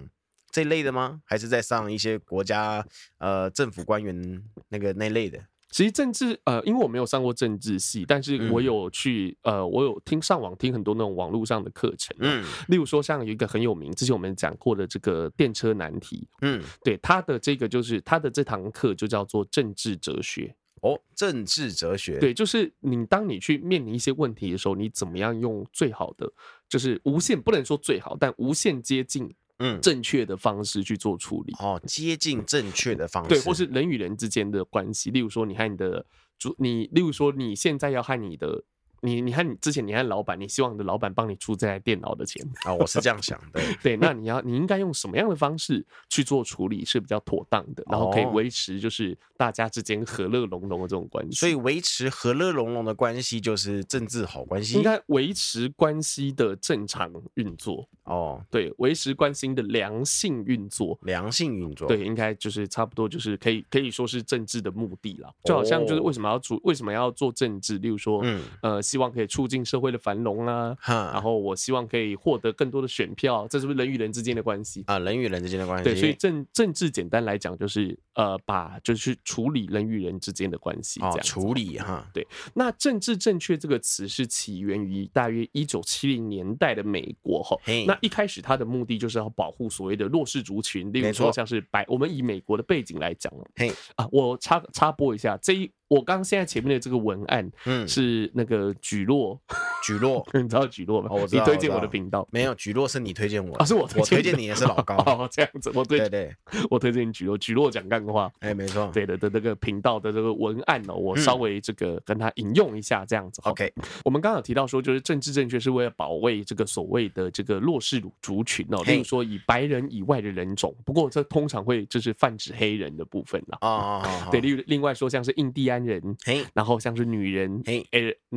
这类的吗？还是在上一些国家呃政府官员那个那类的？其实政治呃，因为我没有上过政治系，但是我有去呃，我有听上网听很多那种网络上的课程，嗯，例如说像有一个很有名，之前我们讲过的这个电车难题，嗯，对，他的这个就是他的这堂课就叫做政治哲学。哦，政治哲学，对，就是你当你去面临一些问题的时候，你怎么样用最好的，就是无限不能说最好，但无限接近嗯正确的方式去做处理。哦，接近正确的方式，对，或是人与人之间的关系，例如说你和你的主，你例如说你现在要和你的。你你看，你之前你和老板，你希望你的老板帮你出这台电脑的钱啊？我是这样想的。<laughs> 对，那你要你应该用什么样的方式去做处理是比较妥当的，然后可以维持就是大家之间和乐融融的这种关系。所以维持和乐融融的关系就是政治好关系，应该维持关系的正常运作。哦，对，维持关系的良性运作，良性运作，对，应该就是差不多就是可以可以说是政治的目的了。就好像就是为什么要做为什么要做政治？例如说，嗯呃。希望可以促进社会的繁荣啊，然后我希望可以获得更多的选票，这是不是人与人之间的关系啊？人与人之间的关系，对，所以政政治简单来讲就是呃，把就是处理人与人之间的关系这样、哦、处理哈。对，那政治正确这个词是起源于大约一九七零年代的美国哈。那一开始它的目的就是要保护所谓的弱势族群，例如说像是白，我们以美国的背景来讲，嘿啊，我插插播一下这一。我刚现在前面的这个文案，嗯，是那个举落，举落，<laughs> 你知道举落吗？哦，你推荐我的频道没有？举落是你推荐我，啊，是我我推荐你也是老高，<laughs> 哦，这样子，我对对对，<laughs> 我推荐你举落，举落讲干话，哎，没错，对的的那个频道的这个文案哦，我稍微这个跟他引用一下，这样子，OK。我们刚刚有提到说，就是政治正确是为了保卫这个所谓的这个弱势族群哦，例如说以白人以外的人种，不过这通常会就是泛指黑人的部分啦，啊，对，另另外说像是印第安人，嘿。然后像是女人，哎，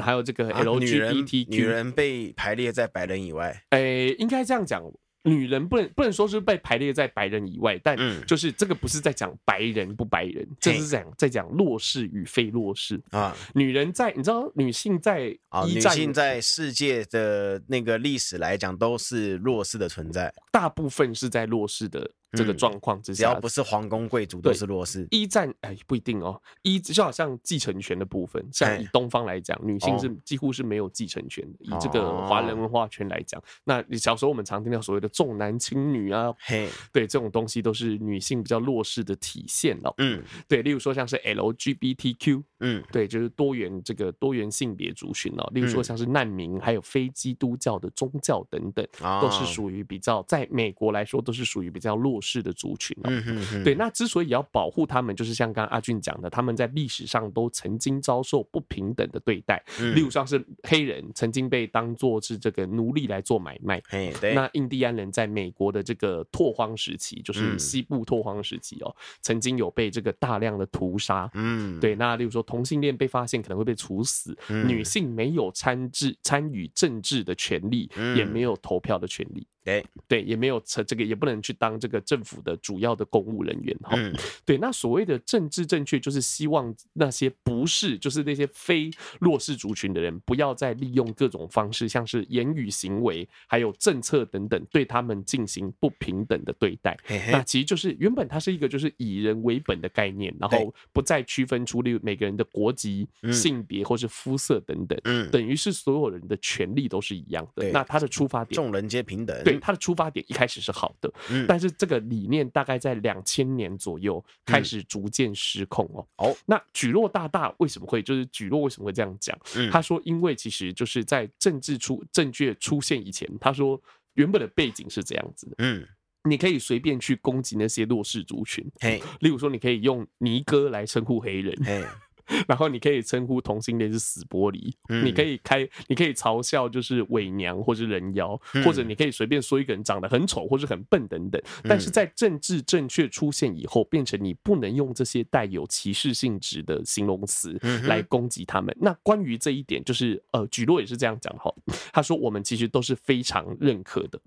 还有这个 LGBTQ，女人被排列在白人以外，哎，应该这样讲。女人不能不能说是被排列在白人以外，但就是这个不是在讲白人不白人，这是讲在讲弱势与非弱势啊。女人在你知道，女性在啊，女性在世界的那个历史来讲都是弱势的存在，大部分是在弱势的这个状况之下，只要不是皇宫贵族都是弱势。一战哎不一定哦，一就好像继承权的部分，像以东方来讲，女性是几乎是没有继承权的。以这个华人文化圈来讲，那你小时候我们常听到所谓的。重男轻女啊，嘿，对，这种东西都是女性比较弱势的体现哦。嗯，对，例如说像是 LGBTQ，嗯，对，就是多元这个多元性别族群哦。例如说像是难民，还有非基督教的宗教等等，都是属于比较在美国来说都是属于比较弱势的族群哦。嗯嗯，对，那之所以要保护他们，就是像刚刚阿俊讲的，他们在历史上都曾经遭受不平等的对待。例如像是黑人曾经被当作是这个奴隶来做买卖，对，那印第安人。在美国的这个拓荒时期，就是西部拓荒时期哦，曾经有被这个大量的屠杀。嗯，对。那例如说同性恋被发现可能会被处死，女性没有参治参与政治的权利，也没有投票的权利。对对，也没有成这个，也不能去当这个政府的主要的公务人员哈。嗯，对，那所谓的政治正确，就是希望那些不是，就是那些非弱势族群的人，不要再利用各种方式，像是言语、行为，还有政策等等，对他们进行不平等的对待。嘿嘿，那其实就是原本它是一个就是以人为本的概念，然后不再区分出例每个人的国籍、性别或是肤色等等，嗯，等于是所有人的权利都是一样的。那它的出发点，众人皆平等。对，他的出发点一开始是好的，但是这个理念大概在两千年左右开始逐渐失控哦。哦，那举落大大为什么会就是举落为什么会这样讲？他说，因为其实就是在政治出正确出现以前，他说原本的背景是这样子的。嗯，你可以随便去攻击那些弱势族群，嘿，例如说你可以用尼哥来称呼黑人，嘿。<laughs> 然后你可以称呼同性恋是死玻璃，嗯、你可以开，你可以嘲笑就是伪娘或是人妖，嗯、或者你可以随便说一个人长得很丑或是很笨等等。但是在政治正确出现以后，变成你不能用这些带有歧视性质的形容词来攻击他们。那关于这一点，就是呃，举洛也是这样讲的哈。他说我们其实都是非常认可的。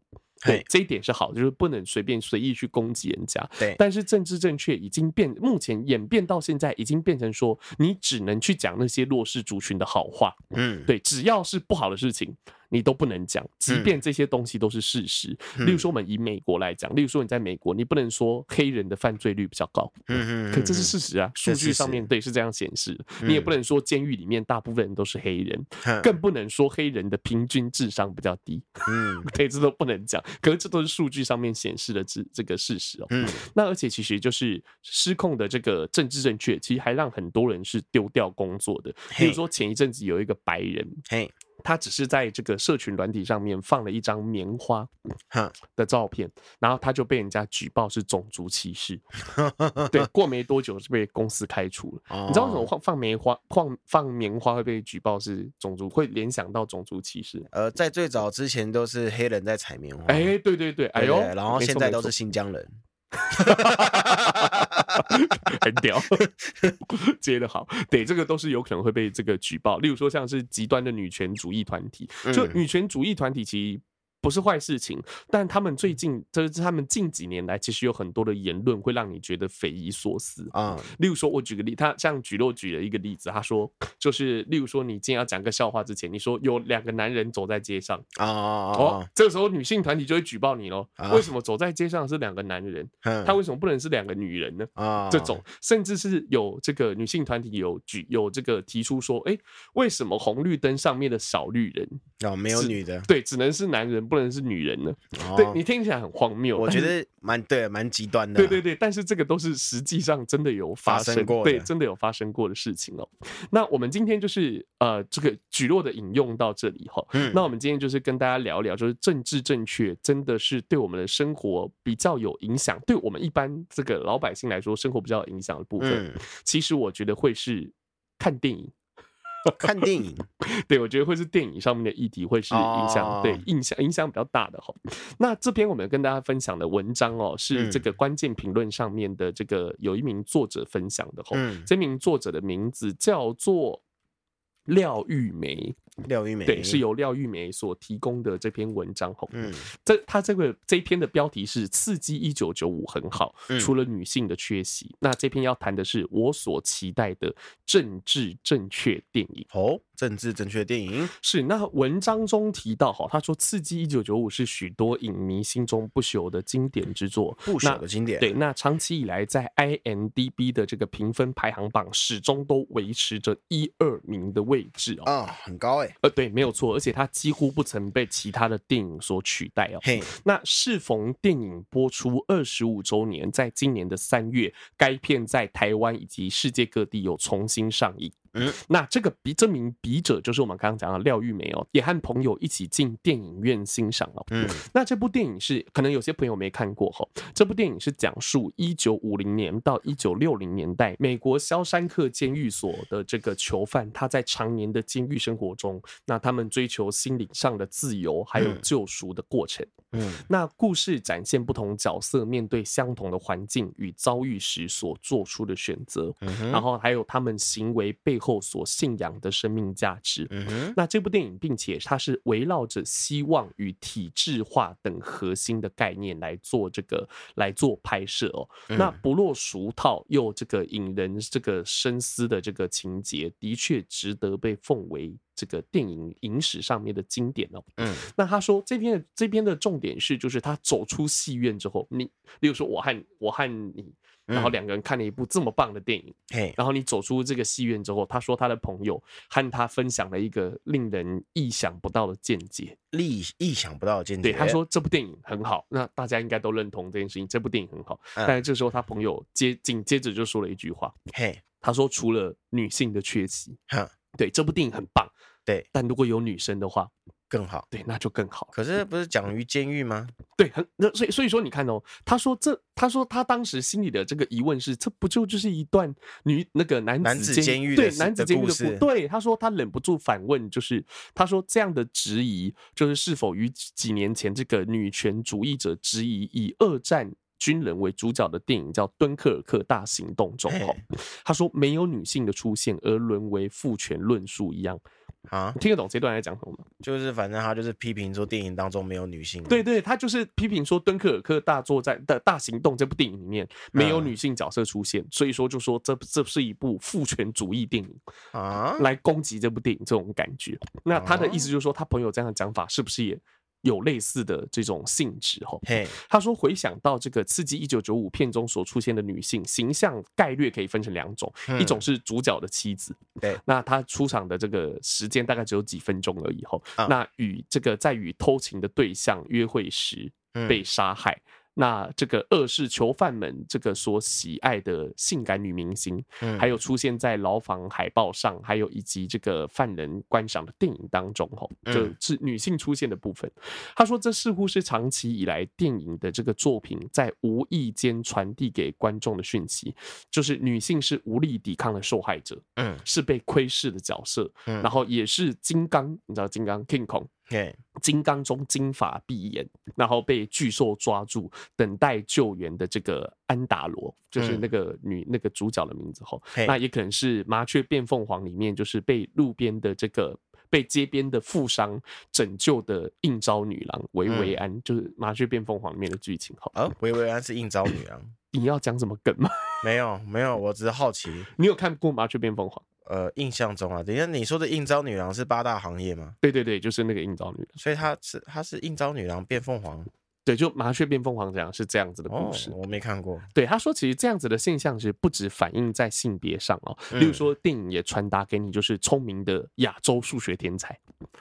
对，这一点是好的，就是不能随便随意去攻击人家。对，但是政治正确已经变，目前演变到现在，已经变成说，你只能去讲那些弱势族群的好话。嗯，对，只要是不好的事情。你都不能讲，即便这些东西都是事实。例如说，我们以美国来讲，例如说你在美国，你不能说黑人的犯罪率比较高，嗯嗯，可这是事实啊，数据上面对是这样显示。你也不能说监狱里面大部分人都是黑人，更不能说黑人的平均智商比较低，嗯，<laughs> 对，这都不能讲。可是这都是数据上面显示的这这个事实哦。嗯，那而且其实就是失控的这个政治正确，其实还让很多人是丢掉工作的。例如说前一阵子有一个白人，嘿。他只是在这个社群软体上面放了一张棉花的照片，然后他就被人家举报是种族歧视。对，过没多久是被公司开除了。你知道为什么放放棉花放放棉花会被举报是种族，会联想到种族歧视？呃，在最早之前都是黑人在采棉花。哎，对对对，哎呦，然后现在都是新疆人。<laughs> 很屌，接的好。对，这个都是有可能会被这个举报。例如说，像是极端的女权主义团体，就女权主义团体其实。不是坏事情，但他们最近，这、就是他们近几年来，其实有很多的言论会让你觉得匪夷所思啊。例如说，我举个例，他像举洛举了一个例子，他说，就是例如说，你今天要讲个笑话之前，你说有两个男人走在街上啊，哦，这个时候女性团体就会举报你喽。为什么走在街上是两个男人？他为什么不能是两个女人呢？啊，这种甚至是有这个女性团体有举有这个提出说，哎，为什么红绿灯上面的小绿人哦没有女的？对，只能是男人。不能是女人呢？哦、对，你听起来很荒谬，我觉得蛮对，蛮极端的。对对对，但是这个都是实际上真的有发生，过，对，真的有发生过的事情哦。那我们今天就是呃，这个举落的引用到这里哈。嗯，那我们今天就是跟大家聊聊，就是政治正确真的是对我们的生活比较有影响，对我们一般这个老百姓来说，生活比较有影响的部分。嗯、其实我觉得会是看电影。<laughs> 看电影，<laughs> 对，我觉得会是电影上面的议题会是影响，oh. 对，影响影响比较大的哈。那这篇我们跟大家分享的文章哦，是这个关键评论上面的这个有一名作者分享的哈。嗯，这名作者的名字叫做廖玉梅。廖玉梅对，是由廖玉梅所提供的这篇文章吼，嗯，这他这个这一篇的标题是“刺激一九九五”，很好。除了女性的缺席，那这篇要谈的是我所期待的政治正确电影哦。政治正确电影是那文章中提到哈，他说《刺激一九九五》是许多影迷心中不朽的经典之作，不朽的经典。对，那长期以来在 IMDB 的这个评分排行榜始终都维持着一二名的位置哦，啊，很高。呃，对，没有错，而且它几乎不曾被其他的电影所取代哦。嘿，那适逢电影播出二十五周年，在今年的三月，该片在台湾以及世界各地有重新上映。嗯，那这个笔这名笔者就是我们刚刚讲的廖玉梅哦，也和朋友一起进电影院欣赏哦。嗯，那这部电影是可能有些朋友没看过哈，这部电影是讲述一九五零年到一九六零年代美国肖山克监狱所的这个囚犯，他在常年的监狱生活中，那他们追求心灵上的自由还有救赎的过程。嗯，那故事展现不同角色面对相同的环境与遭遇时所做出的选择，然后还有他们行为背后所信仰的生命价值。嗯，那这部电影，并且它是围绕着希望与体制化等核心的概念来做这个来做拍摄哦。那不落俗套又这个引人这个深思的这个情节，的确值得被奉为这个电影影史上面的经典哦。嗯，那他说这边的这边的重点是，就是他走出戏院之后，你例如说我和我和你。然后两个人看了一部这么棒的电影，嘿，然后你走出这个戏院之后，他说他的朋友和他分享了一个令人意想不到的见解，意意想不到的见解。对，他说这部电影很好，那大家应该都认同这件事情，这部电影很好。但是这时候他朋友接紧接着就说了一句话，嘿，他说除了女性的缺席，对，这部电影很棒，对，但如果有女生的话。更好，对，那就更好。可是不是讲于监狱吗？对，很那所以所以说你看哦，他说这，他说他当时心里的这个疑问是，这不就就是一段女那个男子监狱对男子监狱的故事？对，他说他忍不住反问，就是他说这样的质疑，就是是否与几年前这个女权主义者质疑以二战军人为主角的电影叫《敦刻尔克大行动》中，他说没有女性的出现而沦为父权论述一样。啊，听得懂这段在讲什么吗？就是反正他就是批评说电影当中没有女性。对对，他就是批评说敦刻尔克大作战的大行动这部电影里面没有女性角色出现，所以说就说这这是一部父权主义电影啊，来攻击这部电影这种感觉。那他的意思就是说，他朋友这样的讲法是不是也？有类似的这种性质哈，他说回想到这个《刺激一九九五》片中所出现的女性形象，概略可以分成两种，一种是主角的妻子，对，那她出场的这个时间大概只有几分钟而已哈，那与这个在与偷情的对象约会时被杀害。那这个恶势囚犯们这个所喜爱的性感女明星，还有出现在牢房海报上，还有以及这个犯人观赏的电影当中，吼，就是女性出现的部分。他说，这似乎是长期以来电影的这个作品在无意间传递给观众的讯息，就是女性是无力抵抗的受害者，嗯，是被窥视的角色，嗯，然后也是金刚，你知道金刚 King Kong。对，金刚中金发碧眼，然后被巨兽抓住，等待救援的这个安达罗，就是那个女、嗯、那个主角的名字吼，那也可能是麻雀变凤凰里面，就是被路边的这个被街边的富商拯救的应召女郎维维安，嗯、就是麻雀变凤凰里面的剧情哈。啊，维维安是应召女郎，你要讲什么梗吗？没有，没有，我只是好奇。<laughs> 你有看过麻雀变凤凰？呃，印象中啊，等一下你说的应招女郎是八大行业吗？对对对，就是那个应招女郎，所以她是她是应招女郎变凤凰，对，就麻雀变凤凰这样是这样子的故事，哦、我没看过。对，他说其实这样子的现象其实不止反映在性别上哦，例如说电影也传达给你就是聪明的亚洲数学天才，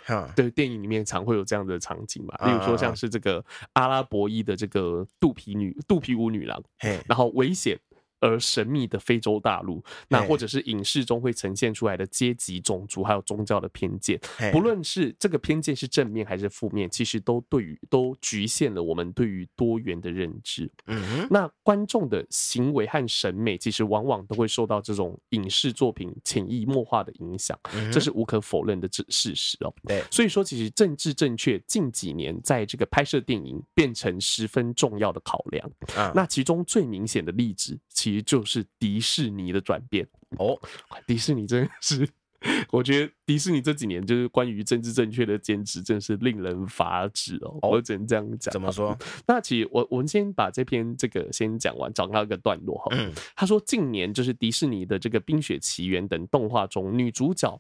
嗯、对，电影里面常会有这样的场景嘛，例如说像是这个阿拉伯裔的这个肚皮女肚皮舞女郎，嘿然后危险。而神秘的非洲大陆，那或者是影视中会呈现出来的阶级、种族还有宗教的偏见，不论是这个偏见是正面还是负面，其实都对于都局限了我们对于多元的认知。嗯，那观众的行为和审美其实往往都会受到这种影视作品潜移默化的影响，这是无可否认的这事实哦。对，所以说其实政治正确近几年在这个拍摄电影变成十分重要的考量。那其中最明显的例子，其其实就是迪士尼的转变哦，迪士尼真的是，<laughs> 我觉得迪士尼这几年就是关于政治正确的坚持，真是令人发指哦。我只能这样讲。怎么说？那其实我我们先把这篇这个先讲完，找到一个段落哈。嗯，他说近年就是迪士尼的这个《冰雪奇缘》等动画中，女主角。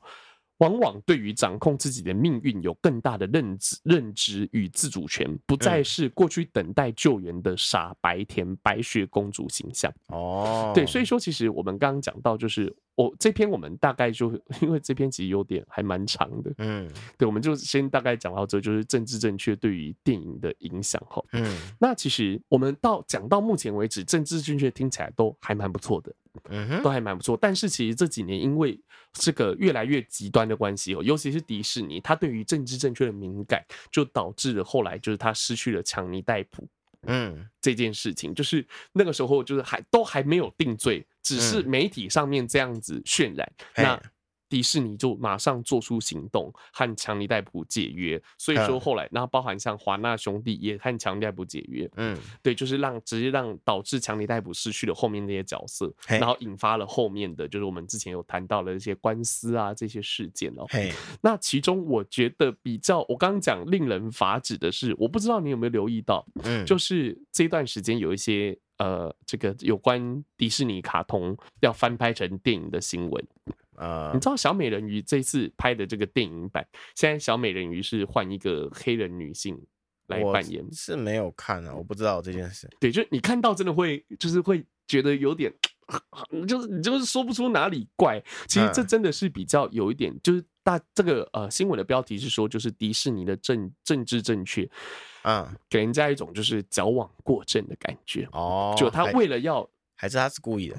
往往对于掌控自己的命运有更大的认知、认知与自主权，不再是过去等待救援的傻白甜白雪公主形象。哦，对，所以说其实我们刚刚讲到，就是我这篇我们大概就 <laughs> 因为这篇其实有点还蛮长的，嗯，对，我们就先大概讲到这，就是政治正确对于电影的影响哈。嗯，那其实我们到讲到目前为止，政治正确听起来都还蛮不错的。嗯哼，都还蛮不错，但是其实这几年因为这个越来越极端的关系哦，尤其是迪士尼，他对于政治正确的敏感，就导致了后来就是他失去了强尼戴普，嗯，这件事情，就是那个时候就是还都还没有定罪，只是媒体上面这样子渲染，那迪士尼就马上做出行动，和强尼戴普解约。所以说后来，然后包含像华纳兄弟也和强尼戴普解约。嗯，对，就是让直接让导致强尼戴普失去了后面那些角色，然后引发了后面的就是我们之前有谈到了一些官司啊这些事件哦。嘿，那其中我觉得比较我刚刚讲令人发指的是，我不知道你有没有留意到，嗯，就是这段时间有一些。呃，这个有关迪士尼卡通要翻拍成电影的新闻，呃，你知道小美人鱼这次拍的这个电影版，现在小美人鱼是换一个黑人女性来扮演，是没有看啊，我不知道这件事。对，就你看到真的会，就是会觉得有点，就是你就是说不出哪里怪。其实这真的是比较有一点，就是大这个呃新闻的标题是说，就是迪士尼的政政治正确。嗯，给人家一种就是矫枉过正的感觉哦。就他为了要，还是他是故意的？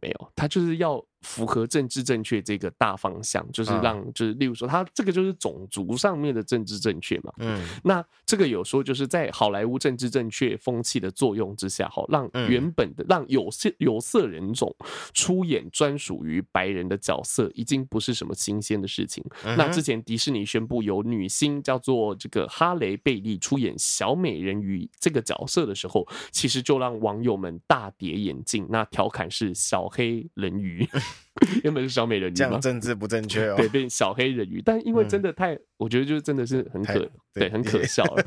没有，他就是要。符合政治正确这个大方向，就是让就是例如说，他这个就是种族上面的政治正确嘛。嗯，那这个有说就是在好莱坞政治正确风气的作用之下，哈，让原本的让有色有色人种出演专属于白人的角色，已经不是什么新鲜的事情。那之前迪士尼宣布有女星叫做这个哈雷贝利出演小美人鱼这个角色的时候，其实就让网友们大跌眼镜，那调侃是小黑人鱼。<laughs> 原本是小美人鱼，这样政治不正确哦。对，变小黑人鱼，但因为真的太，嗯、我觉得就是真的是很可对，对，很可 <laughs> 笑了。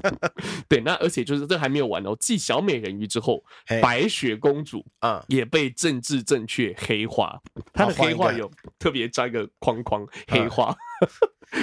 对，那而且就是这还没有完哦，继小美人鱼之后，白雪公主啊也被政治正确黑化，她的黑化有特别加一个框框黑化。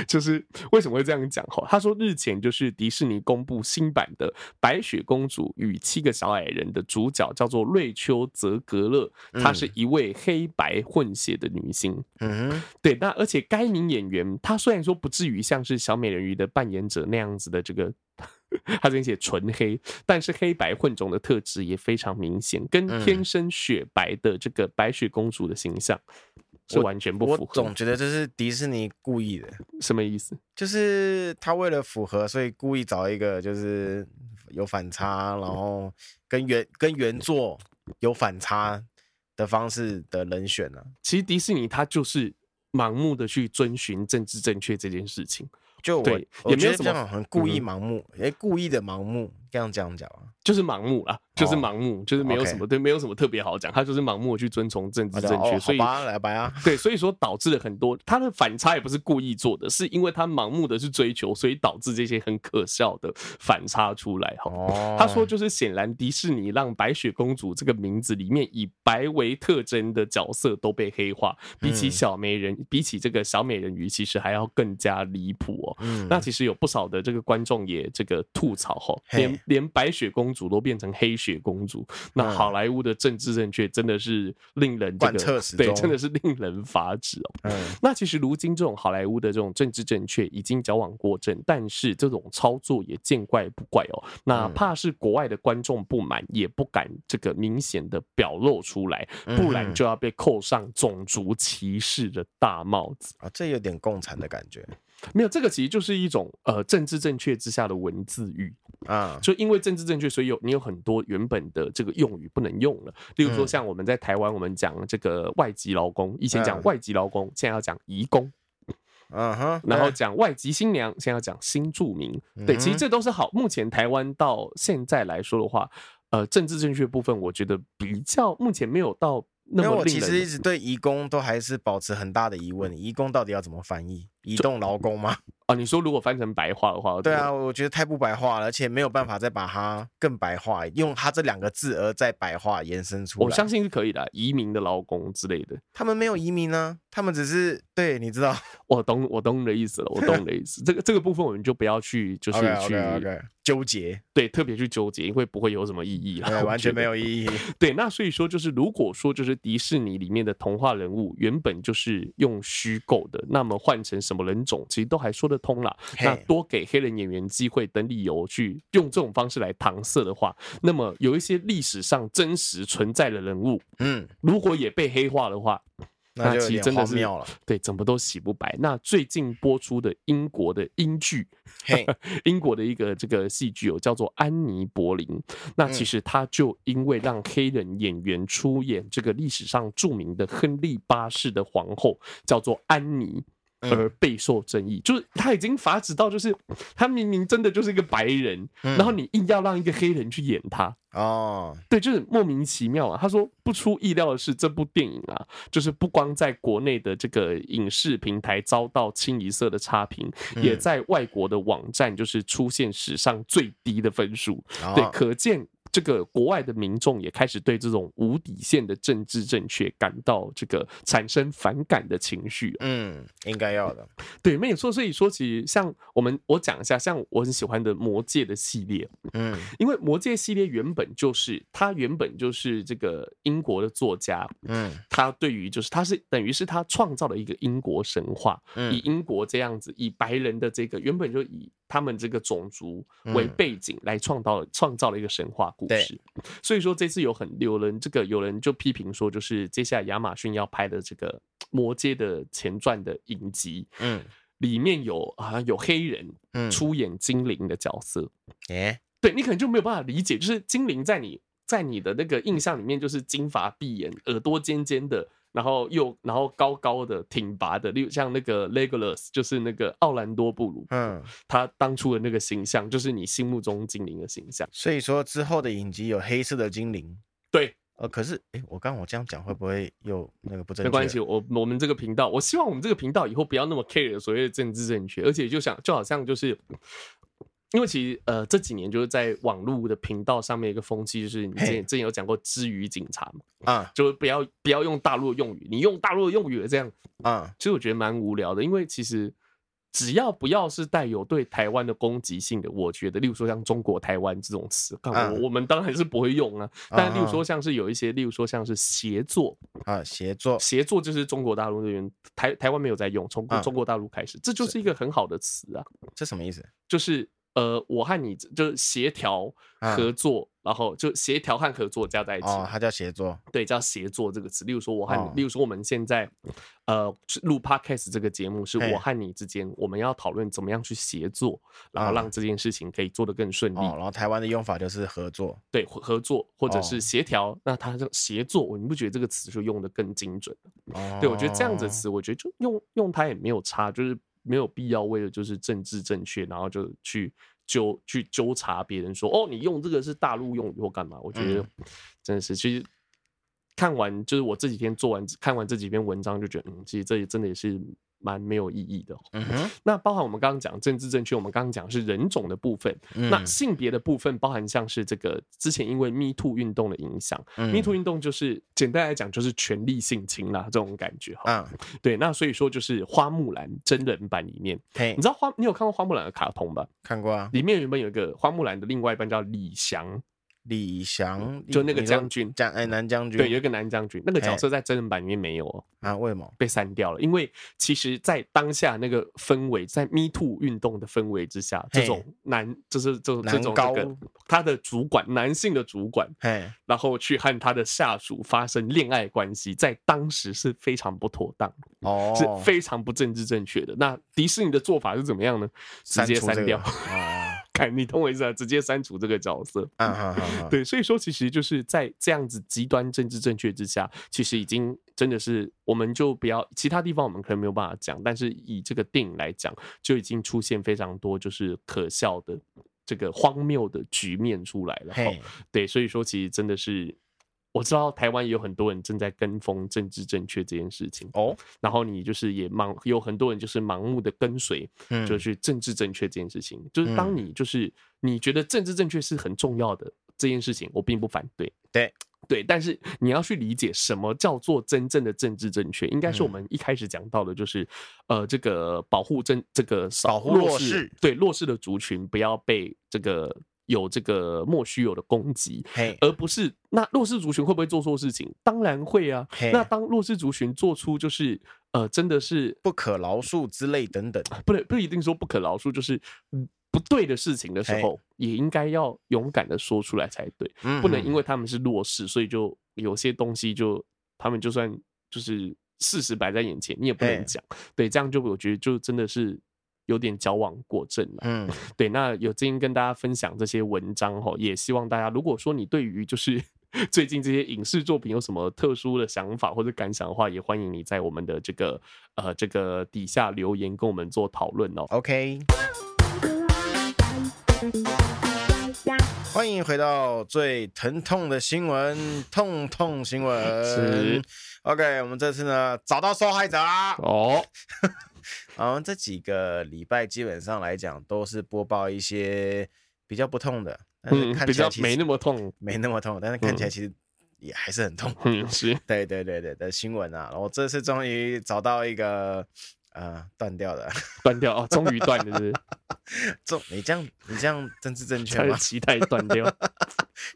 就是为什么会这样讲哈？他说日前就是迪士尼公布新版的《白雪公主与七个小矮人》的主角叫做瑞秋·泽格勒，她是一位黑白混血的女星。嗯，对。那而且该名演员她虽然说不至于像是小美人鱼的扮演者那样子的这个，<laughs> 她这边写纯黑，但是黑白混种的特质也非常明显，跟天生雪白的这个白雪公主的形象。是完全不符合。我总觉得这是迪士尼故意的。什么意思？就是他为了符合，所以故意找一个就是有反差，然后跟原跟原作有反差的方式的人选呢、啊？其实迪士尼他就是盲目的去遵循政治正确这件事情。就我对我觉得这样很故意盲目，哎、嗯，故意的盲目，这样讲啊，就是盲目啊。就是盲目，就是没有什么对，没有什么特别好讲。他就是盲目去遵从政治正确，所以 <laughs> 对，所以说导致了很多他的反差也不是故意做的，是因为他盲目的去追求，所以导致这些很可笑的反差出来。哈，他说就是显然迪士尼让白雪公主这个名字里面以白为特征的角色都被黑化，比起小美人，比起这个小美人鱼，其实还要更加离谱哦。那其实有不少的这个观众也这个吐槽哈，连连白雪公主都变成黑雪。公主，那好莱坞的政治正确真的是令人这个对，真的是令人发指哦。嗯，那其实如今这种好莱坞的这种政治正确已经矫枉过正，但是这种操作也见怪不怪哦。哪怕是国外的观众不满，也不敢这个明显的表露出来，不然就要被扣上种族歧视的大帽子啊！这有点共产的感觉。没有，这个其实就是一种呃政治正确之下的文字狱啊，就因为政治正确，所以有你有很多原本的这个用语不能用了。例如说，像我们在台湾，我们讲这个外籍劳工，以前讲外籍劳工，现在要讲移工，嗯哼，然后讲外籍新娘，现在要讲新住民。对，其实这都是好。目前台湾到现在来说的话，呃，政治正确部分，我觉得比较目前没有到。那我其实一直对移工都还是保持很大的疑问，移工到底要怎么翻译？移动劳工吗？<laughs> 哦，你说如果翻成白话的话，对啊，我觉得太不白话了，而且没有办法再把它更白话，用它这两个字而再白话延伸出来。我相信是可以的，移民的劳工之类的。他们没有移民呢，他们只是对，你知道，<laughs> 我懂，我懂你的意思了，我懂你的意思。这个这个部分我们就不要去，就是去。纠结，对，特别去纠结，因为不会有什么意义了，完全没有意义。对，那所以说，就是如果说就是迪士尼里面的童话人物原本就是用虚构的，那么换成什么人种，其实都还说得通啦。那多给黑人演员机会等理由去用这种方式来搪塞的话，那么有一些历史上真实存在的人物，嗯，如果也被黑化的话。那其实真的是妙了，对，怎么都洗不白。那最近播出的英国的英剧，<laughs> 英国的一个这个戏剧哦，叫做《安妮·柏林》。那其实他就因为让黑人演员出演这个历史上著名的亨利八世的皇后，叫做安妮。而备受争议，就是他已经发指到，就是他明明真的就是一个白人，然后你硬要让一个黑人去演他。哦，对，就是莫名其妙啊。他说不出意料的是，这部电影啊，就是不光在国内的这个影视平台遭到清一色的差评，也在外国的网站就是出现史上最低的分数，对，可见。这个国外的民众也开始对这种无底线的政治正确感到这个产生反感的情绪。嗯，应该要的。<laughs> 对，没有错。所以说，其实像我们，我讲一下，像我很喜欢的《魔戒》的系列。嗯，因为《魔戒》系列原本就是，他原本就是这个英国的作家。嗯，他对于就是他是等于是他创造了一个英国神话，以英国这样子，以白人的这个原本就以。他们这个种族为背景来创造创造了一个神话故事，所以说这次有很有人这个有人就批评说，就是接下来亚马逊要拍的这个《魔戒》的前传的影集，嗯，里面有好像有黑人出演精灵的角色，哎，对你可能就没有办法理解，就是精灵在你在你的那个印象里面就是金发碧眼、耳朵尖尖的。然后又然后高高的挺拔的，例如像那个 Legolas，就是那个奥兰多布鲁，嗯，他当初的那个形象，就是你心目中精灵的形象。所以说之后的影集有黑色的精灵，对，呃，可是哎，我刚刚我这样讲会不会又那个不正确？没关系，我我们这个频道，我希望我们这个频道以后不要那么 care 所谓的政治正确，而且就想就好像就是。因为其实呃这几年就是在网络的频道上面一个风气，就是你之前之前有讲过“之语警察”嘛，啊，就是不要不要用大陆的用语，你用大陆的用语这样，啊，其实我觉得蛮无聊的，因为其实只要不要是带有对台湾的攻击性的，我觉得，例如说像“中国台湾”这种词，我我们当然是不会用啊。但例如说像是有一些，例如说像是“协作”啊，“协作”“协作”就是中国大陆那边台台湾没有在用，从中国大陆开始，这就是一个很好的词啊。这什么意思？就是。呃，我和你就是协调合作，然后就协调和合作加在一起。哦，它叫协作，对，叫协作这个词。例如说，我和你，例如说，我们现在呃录 Podcast 这个节目，是我和你之间，我们要讨论怎么样去协作，然后让这件事情可以做得更顺利。然后台湾的用法就是合作，对，合作或者是协调。那它叫协作，你不觉得这个词就用的更精准？哦，对，我觉得这样子词，我觉得就用用它也没有差，就是。没有必要为了就是政治正确，然后就去纠去纠察别人说哦，你用这个是大陆用语或干嘛？我觉得 <laughs> 真的是，其实看完就是我这几天做完看完这几篇文章，就觉得嗯，其实这也真的也是。蛮没有意义的。嗯哼，那包含我们刚刚讲政治正确，我们刚刚讲是人种的部分。嗯、那性别的部分，包含像是这个之前因为 Me Too 运动的影响、嗯、，Me Too 运动就是简单来讲就是权力性侵啦，这种感觉哈。嗯，对。那所以说就是花木兰真人版里面，你知道花你有看过花木兰的卡通吧？看过啊。里面原本有一个花木兰的另外一半叫李翔。李翔就那个将军，将哎男将军，对，有一个男将军，那个角色在真人版里面没有啊？为什么被删掉了？因为其实，在当下那个氛围，在 Me Too 运动的氛围之下，这种男就是这种这种这个他的主管，男性的主管，然后去和他的下属发生恋爱关系，在当时是非常不妥当哦，是非常不政治正确的。那迪士尼的做法是怎么样呢？直接删掉。你懂我意思啊？直接删除这个角色。啊哈哈。对，所以说其实就是在这样子极端政治正确之下，其实已经真的是，我们就不要其他地方我们可能没有办法讲，但是以这个电影来讲，就已经出现非常多就是可笑的这个荒谬的局面出来了。对，所以说其实真的是。我知道台湾也有很多人正在跟风政治正确这件事情。哦，然后你就是也盲有很多人就是盲目的跟随，嗯，就是政治正确这件事情，就是当你就是你觉得政治正确是很重要的这件事情，我并不反对，对。对，但是你要去理解什么叫做真正的政治正确，应该是我们一开始讲到的，就是呃这个保护政这个保护弱势，对弱势的族群不要被这个。有这个莫须有的攻击而不是那弱势族群会不会做错事情？当然会啊。那当弱势族群做出就是呃，真的是不可饶恕之类等等，不能不一定说不可饶恕，就是不对的事情的时候也应该要勇敢的说出来才对。嗯、不能因为他们是弱势，所以就有些东西就他们就算就是事实摆在眼前，你也不能讲。对，这样就我觉得就真的是有点矫枉过正了。嗯，<laughs> 对。那有今天跟大家分享这些文章哈，也希望大家如果说你对于就是 <laughs> 最近这些影视作品有什么特殊的想法或者感想的话，也欢迎你在我们的这个呃这个底下留言跟我们做讨论哦。OK。欢迎回到最疼痛的新闻，痛痛新闻。是，OK，我们这次呢找到受害者啦。哦，<laughs> 我们这几个礼拜基本上来讲都是播报一些比较不痛的，但是看起来其实没那么痛，没那么痛，但是看起来其实也还是很痛。嗯，是对对对对的新闻啊。然后这次终于找到一个。呃，断掉的，<laughs> 断掉哦，终于断了，是不是？<laughs> 这你这样，你这样政治正确吗？期待断掉，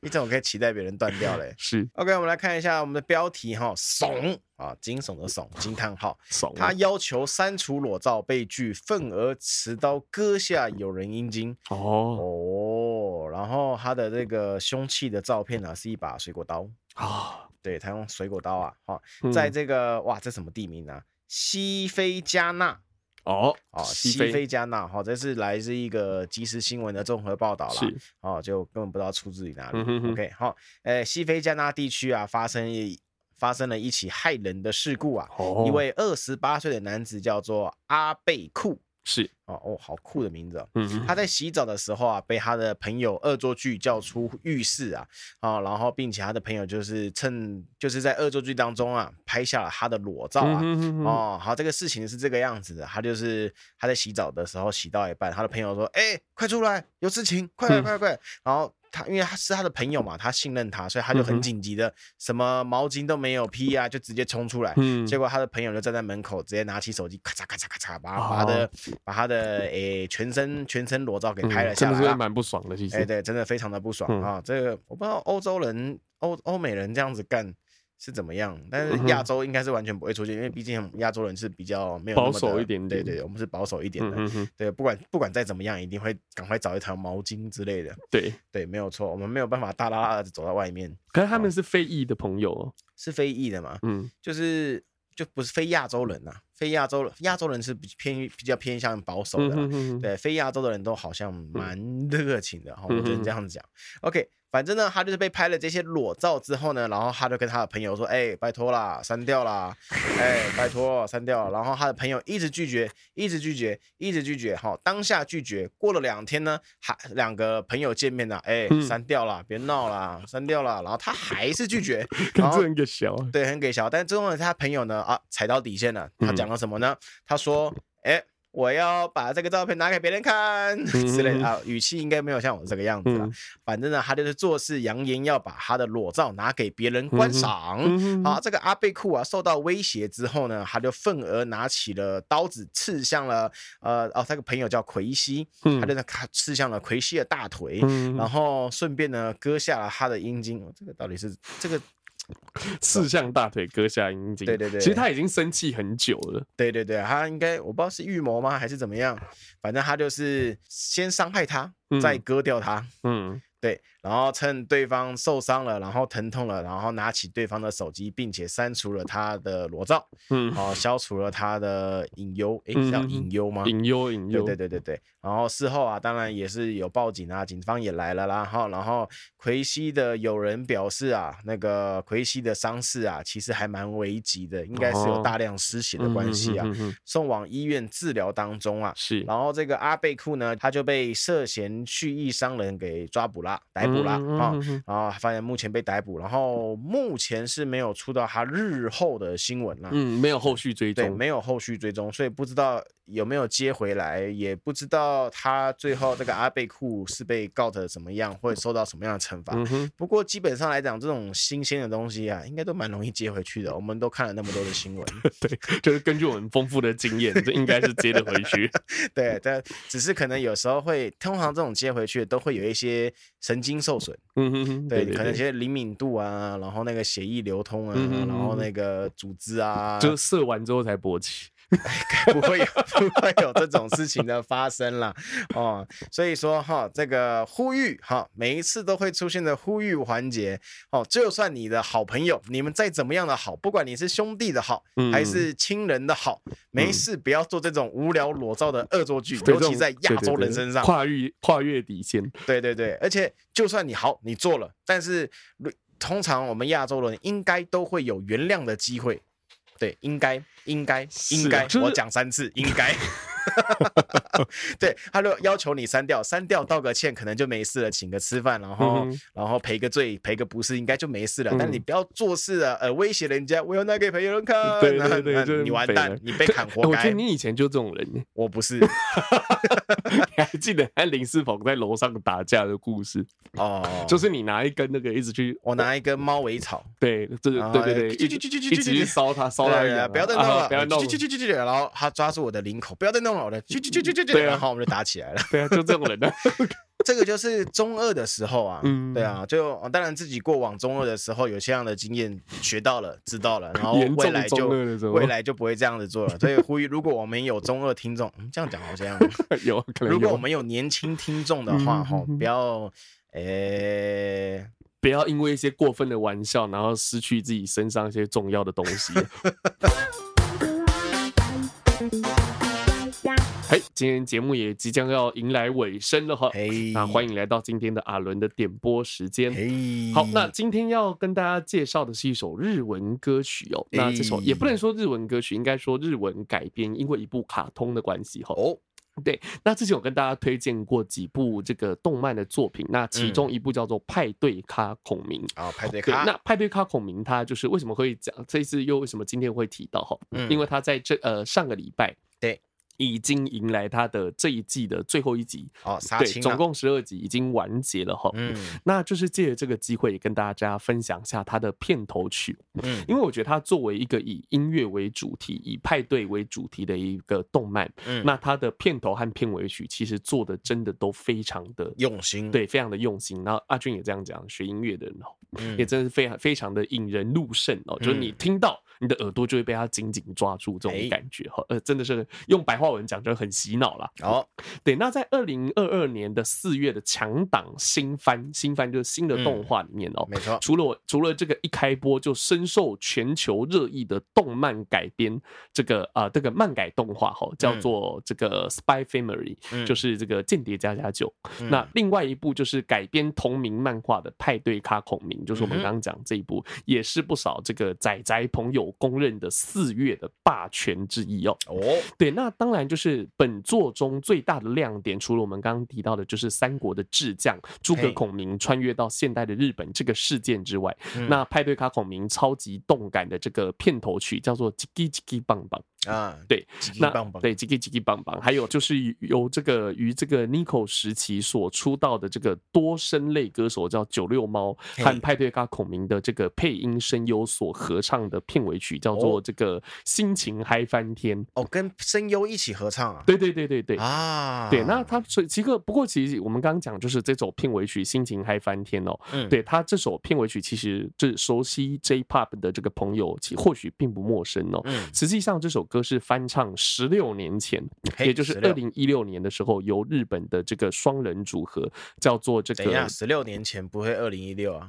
你怎么可以期待别人断掉嘞？<laughs> 是，OK，我们来看一下我们的标题哈，怂啊，惊悚的怂，惊叹号，<laughs> 怂。他要求删除裸照，被拒，愤而持刀割下友人阴茎。哦哦，然后他的这个凶器的照片呢，是一把水果刀啊，对他用水果刀啊，哈，在这个哇，这什么地名呢？西非加纳哦哦，西非加纳哈，这是来自一个即时新闻的综合报道啦。是哦，就根本不知道出自于哪里。嗯、哼哼 OK，好，诶，西非加纳地区啊，发生一发生了一起骇人的事故啊，哦、一位二十八岁的男子叫做阿贝库。是哦哦，好酷的名字哦。嗯，他在洗澡的时候啊，被他的朋友恶作剧叫出浴室啊，啊，然后并且他的朋友就是趁就是在恶作剧当中啊，拍下了他的裸照啊。嗯哼哼哦，好，这个事情是这个样子的，他就是他在洗澡的时候洗到一半，他的朋友说：“哎，快出来，有事情，快快快快！”然后。他因为他是他的朋友嘛，他信任他，所以他就很紧急的，什么毛巾都没有披啊，就直接冲出来。嗯，结果他的朋友就站在门口，直接拿起手机，咔嚓咔嚓咔嚓，把把他的把他的诶全身全身裸照给拍了下来。真的是蛮不爽的，其实。哎，对，真的非常的不爽啊！这个我不知道欧洲人欧欧美人这样子干。是怎么样？但是亚洲应该是完全不会出现，嗯、因为毕竟亚洲人是比较没有保守一点点。对，对对，我们是保守一点的。嗯、哼对，不管不管再怎么样，一定会赶快找一条毛巾之类的。对对，没有错，我们没有办法大剌剌的走到外面。可是他们是非裔的朋友哦，是非裔的嘛？嗯，就是就不是非亚洲人呐、啊，非亚洲亚洲人是偏比较偏向保守的。嗯、哼对，非亚洲的人都好像蛮热情的哈，嗯、我只能这样子讲。OK。反正呢，他就是被拍了这些裸照之后呢，然后他就跟他的朋友说：“哎、欸，拜托啦，删掉啦，哎、欸，拜托，删掉。”然后他的朋友一直拒绝，一直拒绝，一直拒绝。好，当下拒绝。过了两天呢，还两个朋友见面了，哎、欸，删掉了，别闹了，删掉了。然后他还是拒绝，<laughs> 然后很给小，对，很给小。但最后呢，他朋友呢，啊，踩到底线了。他讲了什么呢？他说：“哎、欸。”我要把这个照片拿给别人看 <laughs> 之类的啊，语气应该没有像我这个样子啊。反正呢，他就是做事扬言要把他的裸照拿给别人观赏。好，这个阿贝库啊受到威胁之后呢，他就愤而拿起了刀子刺向了呃哦，他个朋友叫奎西，他就在他刺向了奎西的大腿，然后顺便呢割下了他的阴茎。这个到底是这个？<laughs> 刺向大腿，割下阴茎。对对对，其实他已经生气很久了。对对对，他应该我不知道是预谋吗，还是怎么样，反正他就是先伤害他，再割掉他。嗯。对，然后趁对方受伤了，然后疼痛了，然后拿起对方的手机，并且删除了他的裸照，嗯，好，消除了他的隐忧，诶，叫隐忧吗？隐忧，隐忧，对对对对对。然后事后啊，当然也是有报警啊，警方也来了啦，哈，然后奎西的友人表示啊，那个奎西的伤势啊，其实还蛮危急的，应该是有大量失血的关系啊，送往医院治疗当中啊，是。然后这个阿贝库呢，他就被涉嫌蓄意伤人给抓捕了。逮捕了啊！然后发现目前被逮捕，然后目前是没有出到他日后的新闻了。嗯，没有后续追踪，对，没有后续追踪，所以不知道有没有接回来，也不知道他最后这个阿贝库是被告的怎么样，会受到什么样的惩罚。嗯、不过基本上来讲，这种新鲜的东西啊，应该都蛮容易接回去的。我们都看了那么多的新闻，<laughs> 对，就是根据我们丰富的经验，这应该是接得回去。<laughs> 对，但只是可能有时候会，通常这种接回去都会有一些。神经受损，嗯哼哼，对，可能一些灵敏度啊，然后那个血液流通啊，然后那个组织啊，就射完之后才勃起，<laughs> 不会有 <laughs> 不会有这种事情的发生啦哦。所以说哈，这个呼吁哈，每一次都会出现的呼吁环节哦。就算你的好朋友，你们再怎么样的好，不管你是兄弟的好，还是亲人的好，没事不要做这种无聊裸照的恶作剧，尤其在亚洲人身上，跨越跨越底线。对对对，而且就算你好，你做了，但是通常我们亚洲人应该都会有原谅的机会。对，应该应该应该，我讲三次，应该。<laughs> <laughs> 对，他就要求你删掉，删掉道个歉，可能就没事了，请个吃饭，然后、嗯、然后赔个罪，赔个不是，应该就没事了。嗯、但你不要做事啊，呃，威胁人家，我要拿给朋友人看，对对你完蛋，你被砍 <laughs> 活该。我觉得你以前就这种人，我不是。<laughs> 你还记得和林世鹏在楼上打架的故事？哦，就是你拿一根那个一直去，我拿一根猫尾草，对，这个对对对，去去去去去去烧他，烧他，不要再弄了，不要弄，然后他抓住我的领口，不要再弄了，我的，对，然后我们就打起来了。<laughs> 对啊，就这种人 <laughs> 呢。这个就是中二的时候啊，对啊，就当然自己过往中二的时候有这样的经验，学到了，知道了，然后未来就未来就不会这样子做了。所以呼吁，如果我们有中二听众，嗯这样讲好像 <laughs> 有可能，如果我们有年轻听众的话，哈，不要，诶，不要因为一些过分的玩笑，然后失去自己身上一些重要的东西。哎，今天节目也即将要迎来尾声了哈。那欢迎来到今天的阿伦的点播时间。好，那今天要跟大家介绍的是一首日文歌曲哦。那这首也不能说日文歌曲，应该说日文改编，因为一部卡通的关系哈。哦，对。那之前我跟大家推荐过几部这个动漫的作品，那其中一部叫做《派对咖孔明》啊，嗯，派对咖。那派对咖孔明，他就是为什么会讲这一次又为什么今天会提到哈？嗯，因为他在这呃上个礼拜对。已经迎来他的这一季的最后一集哦，对，总共十二集已经完结了哈。嗯，那就是借着这个机会跟大家分享一下他的片头曲。嗯，因为我觉得他作为一个以音乐为主题、以派对为主题的一个动漫，嗯，那他的片头和片尾曲其实做的真的都非常的用心，对，非常的用心。然后阿俊也这样讲，学音乐的人哦，也真的是非常非常的引人入胜哦，就是你听到。你的耳朵就会被他紧紧抓住，这种感觉哈，呃，真的是用白话文讲就很洗脑了。哦，对，那在二零二二年的四月的强档新番，新番就是新的动画里面哦，没错，除了我除了这个一开播就深受全球热议的动漫改编，这个啊这个漫改动画哈，叫做这个 Spy Family，就是这个间谍家家酒。那另外一部就是改编同名漫画的派对咖孔明，就是我们刚刚讲这一部，也是不少这个仔仔朋友。公认的四月的霸权之一哦。哦，对，那当然就是本作中最大的亮点，除了我们刚刚提到的，就是三国的智将诸葛孔明穿越到现代的日本这个事件之外，那派对卡孔明超级动感的这个片头曲叫做《叽叽叽叽棒棒》。啊，对，那对，叽叽叽叽棒棒，还有就是由这个于这个 Nico 时期所出道的这个多声类歌手叫九六猫和派对咖孔明的这个配音声优所合唱的片尾曲叫做这个心情嗨翻天。哦，跟声优一起合唱啊？对对对对对啊，对，那他所以其实不过其实我们刚刚讲就是这首片尾曲心情嗨翻天哦，嗯，对他这首片尾曲其实这熟悉 J-Pop 的这个朋友其或许并不陌生哦，嗯，实际上这首。歌是翻唱十六年前，也就是二零一六年的时候，由日本的这个双人组合叫做这个。十六年前不会二零一六啊？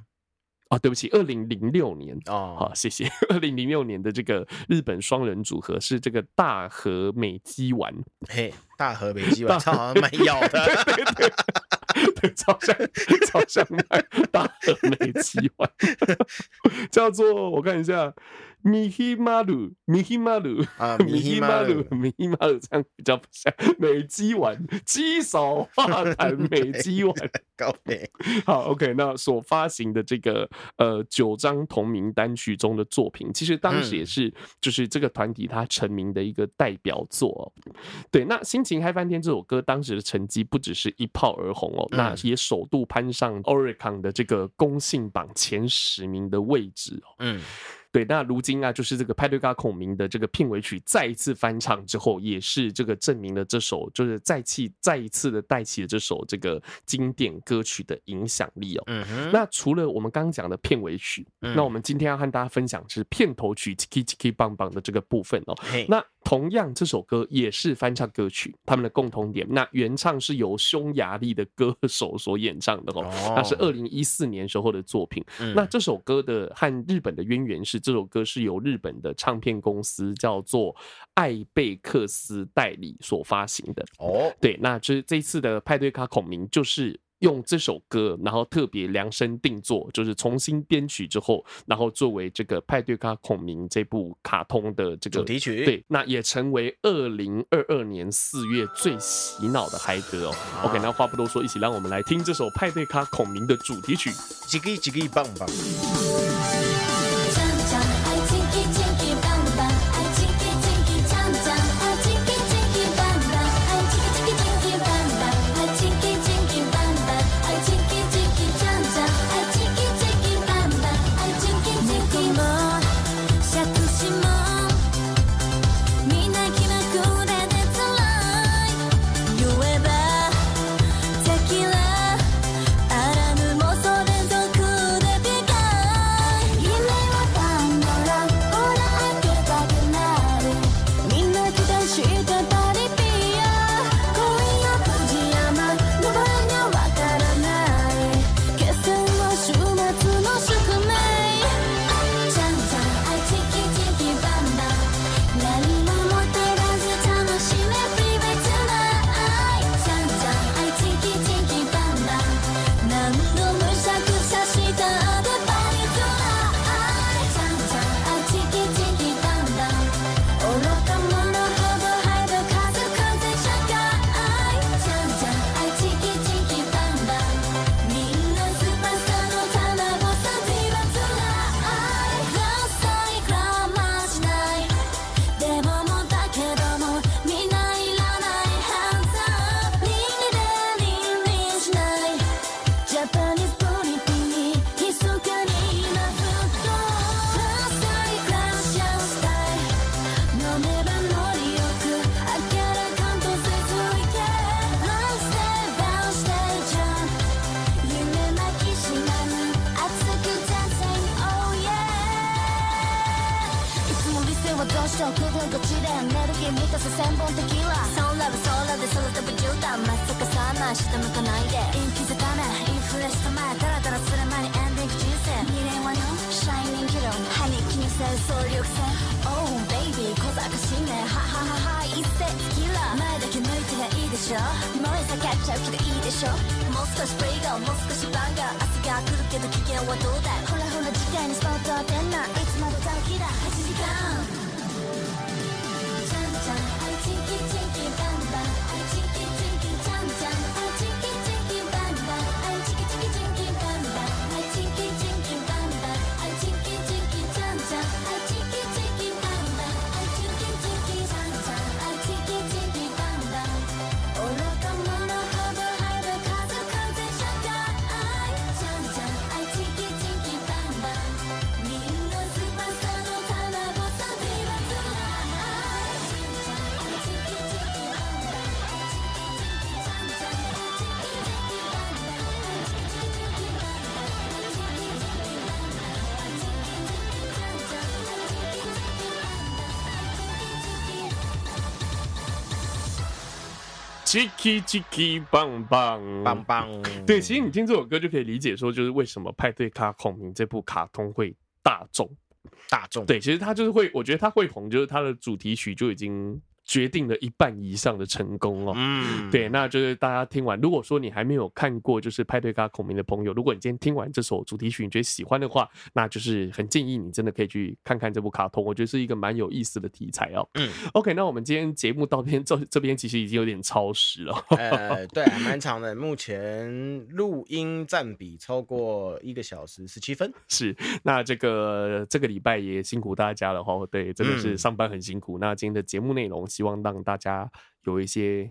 哦，对不起，二零零六年哦。好，谢谢。二零零六年的这个日本双人组合是这个大和美姬丸。嘿，大和美姬丸，他好像卖药的。<laughs> 对对对，<laughs> 对，超像超像大和美肌丸，<laughs> 叫做我看一下。米希马鲁，米希马鲁啊，米希马鲁，米希马鲁这样比较不像美肌丸，鸡少化痰美肌丸。<laughs> 高配好，OK，那所发行的这个呃九张同名单曲中的作品，其实当时也是就是这个团体它成名的一个代表作哦。对，那心情嗨翻天这首歌当时的成绩不只是一炮而红哦，那也首度攀上 Oricon 的这个公信榜前十名的位置哦。嗯。对，那如今啊，就是这个派对咖孔明的这个片尾曲再一次翻唱之后，也是这个证明了这首就是再起再一次的带起了这首这个经典歌曲的影响力哦。嗯。那除了我们刚刚讲的片尾曲，嗯、那我们今天要和大家分享是片头曲《Kiki 棒棒》的这个部分哦。那同样这首歌也是翻唱歌曲，他们的共同点，那原唱是由匈牙利的歌手所演唱的哦，那是二零一四年时候的作品。那这首歌的和日本的渊源是，这首歌是由日本的唱片公司叫做艾贝克斯代理所发行的哦。对，那这这一次的派对卡孔明就是。用这首歌，然后特别量身定做，就是重新编曲之后，然后作为这个《派对咖孔明》这部卡通的这个主题曲，对，那也成为二零二二年四月最洗脑的嗨歌哦。啊、OK，那话不多说，一起让我们来听这首《派对咖孔明》的主题曲，叽叽叽叽棒棒。な下向かないで。陰気づかないインフレスト前。ダラダラする前に。エンディング人生。未練はの？シャイニングロン歯に気にせる総力戦。Oh baby 小賢しいね。はははは。一世キラー前だけ向いてりゃいいでしょ。燃え叫っちゃうけどいいでしょ。もう少しプレイガーもう少しバンガー。明日が来るけど危険はどうだい。ほらほら次回にスポット当てんな。いつまで短期だ。8時間。ちゃんちゃんチンキチンキバンバン。Chiki Chiki 棒棒棒棒，对，其实你听这首歌就可以理解说，就是为什么《派对卡孔明》这部卡通会大众大众。对，其实它就是会，我觉得它会红，就是它的主题曲就已经。决定了一半以上的成功哦，嗯，对，那就是大家听完，如果说你还没有看过就是派对咖孔明的朋友，如果你今天听完这首主题曲，你觉得喜欢的话，那就是很建议你真的可以去看看这部卡通，我觉得是一个蛮有意思的题材哦。嗯，OK，那我们今天节目到这边这这边其实已经有点超时了，<laughs> 呃，对，蛮长的，目前录音占比超过一个小时十七分，是，那这个这个礼拜也辛苦大家了哈，对，真的是上班很辛苦，嗯、那今天的节目内容。希望让大家有一些，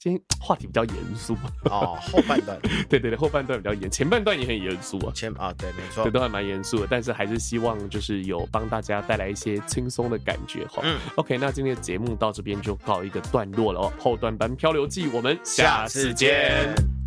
今天 <tsk> 话题比较严肃哦。后半段，<laughs> 对对对，后半段比较严，前半段也很严肃啊。前啊，对，没错，都还蛮严肃的。但是还是希望就是有帮大家带来一些轻松的感觉哈。嗯，OK，那今天的节目到这边就告一个段落了哦。后段班漂流记，我们下次见。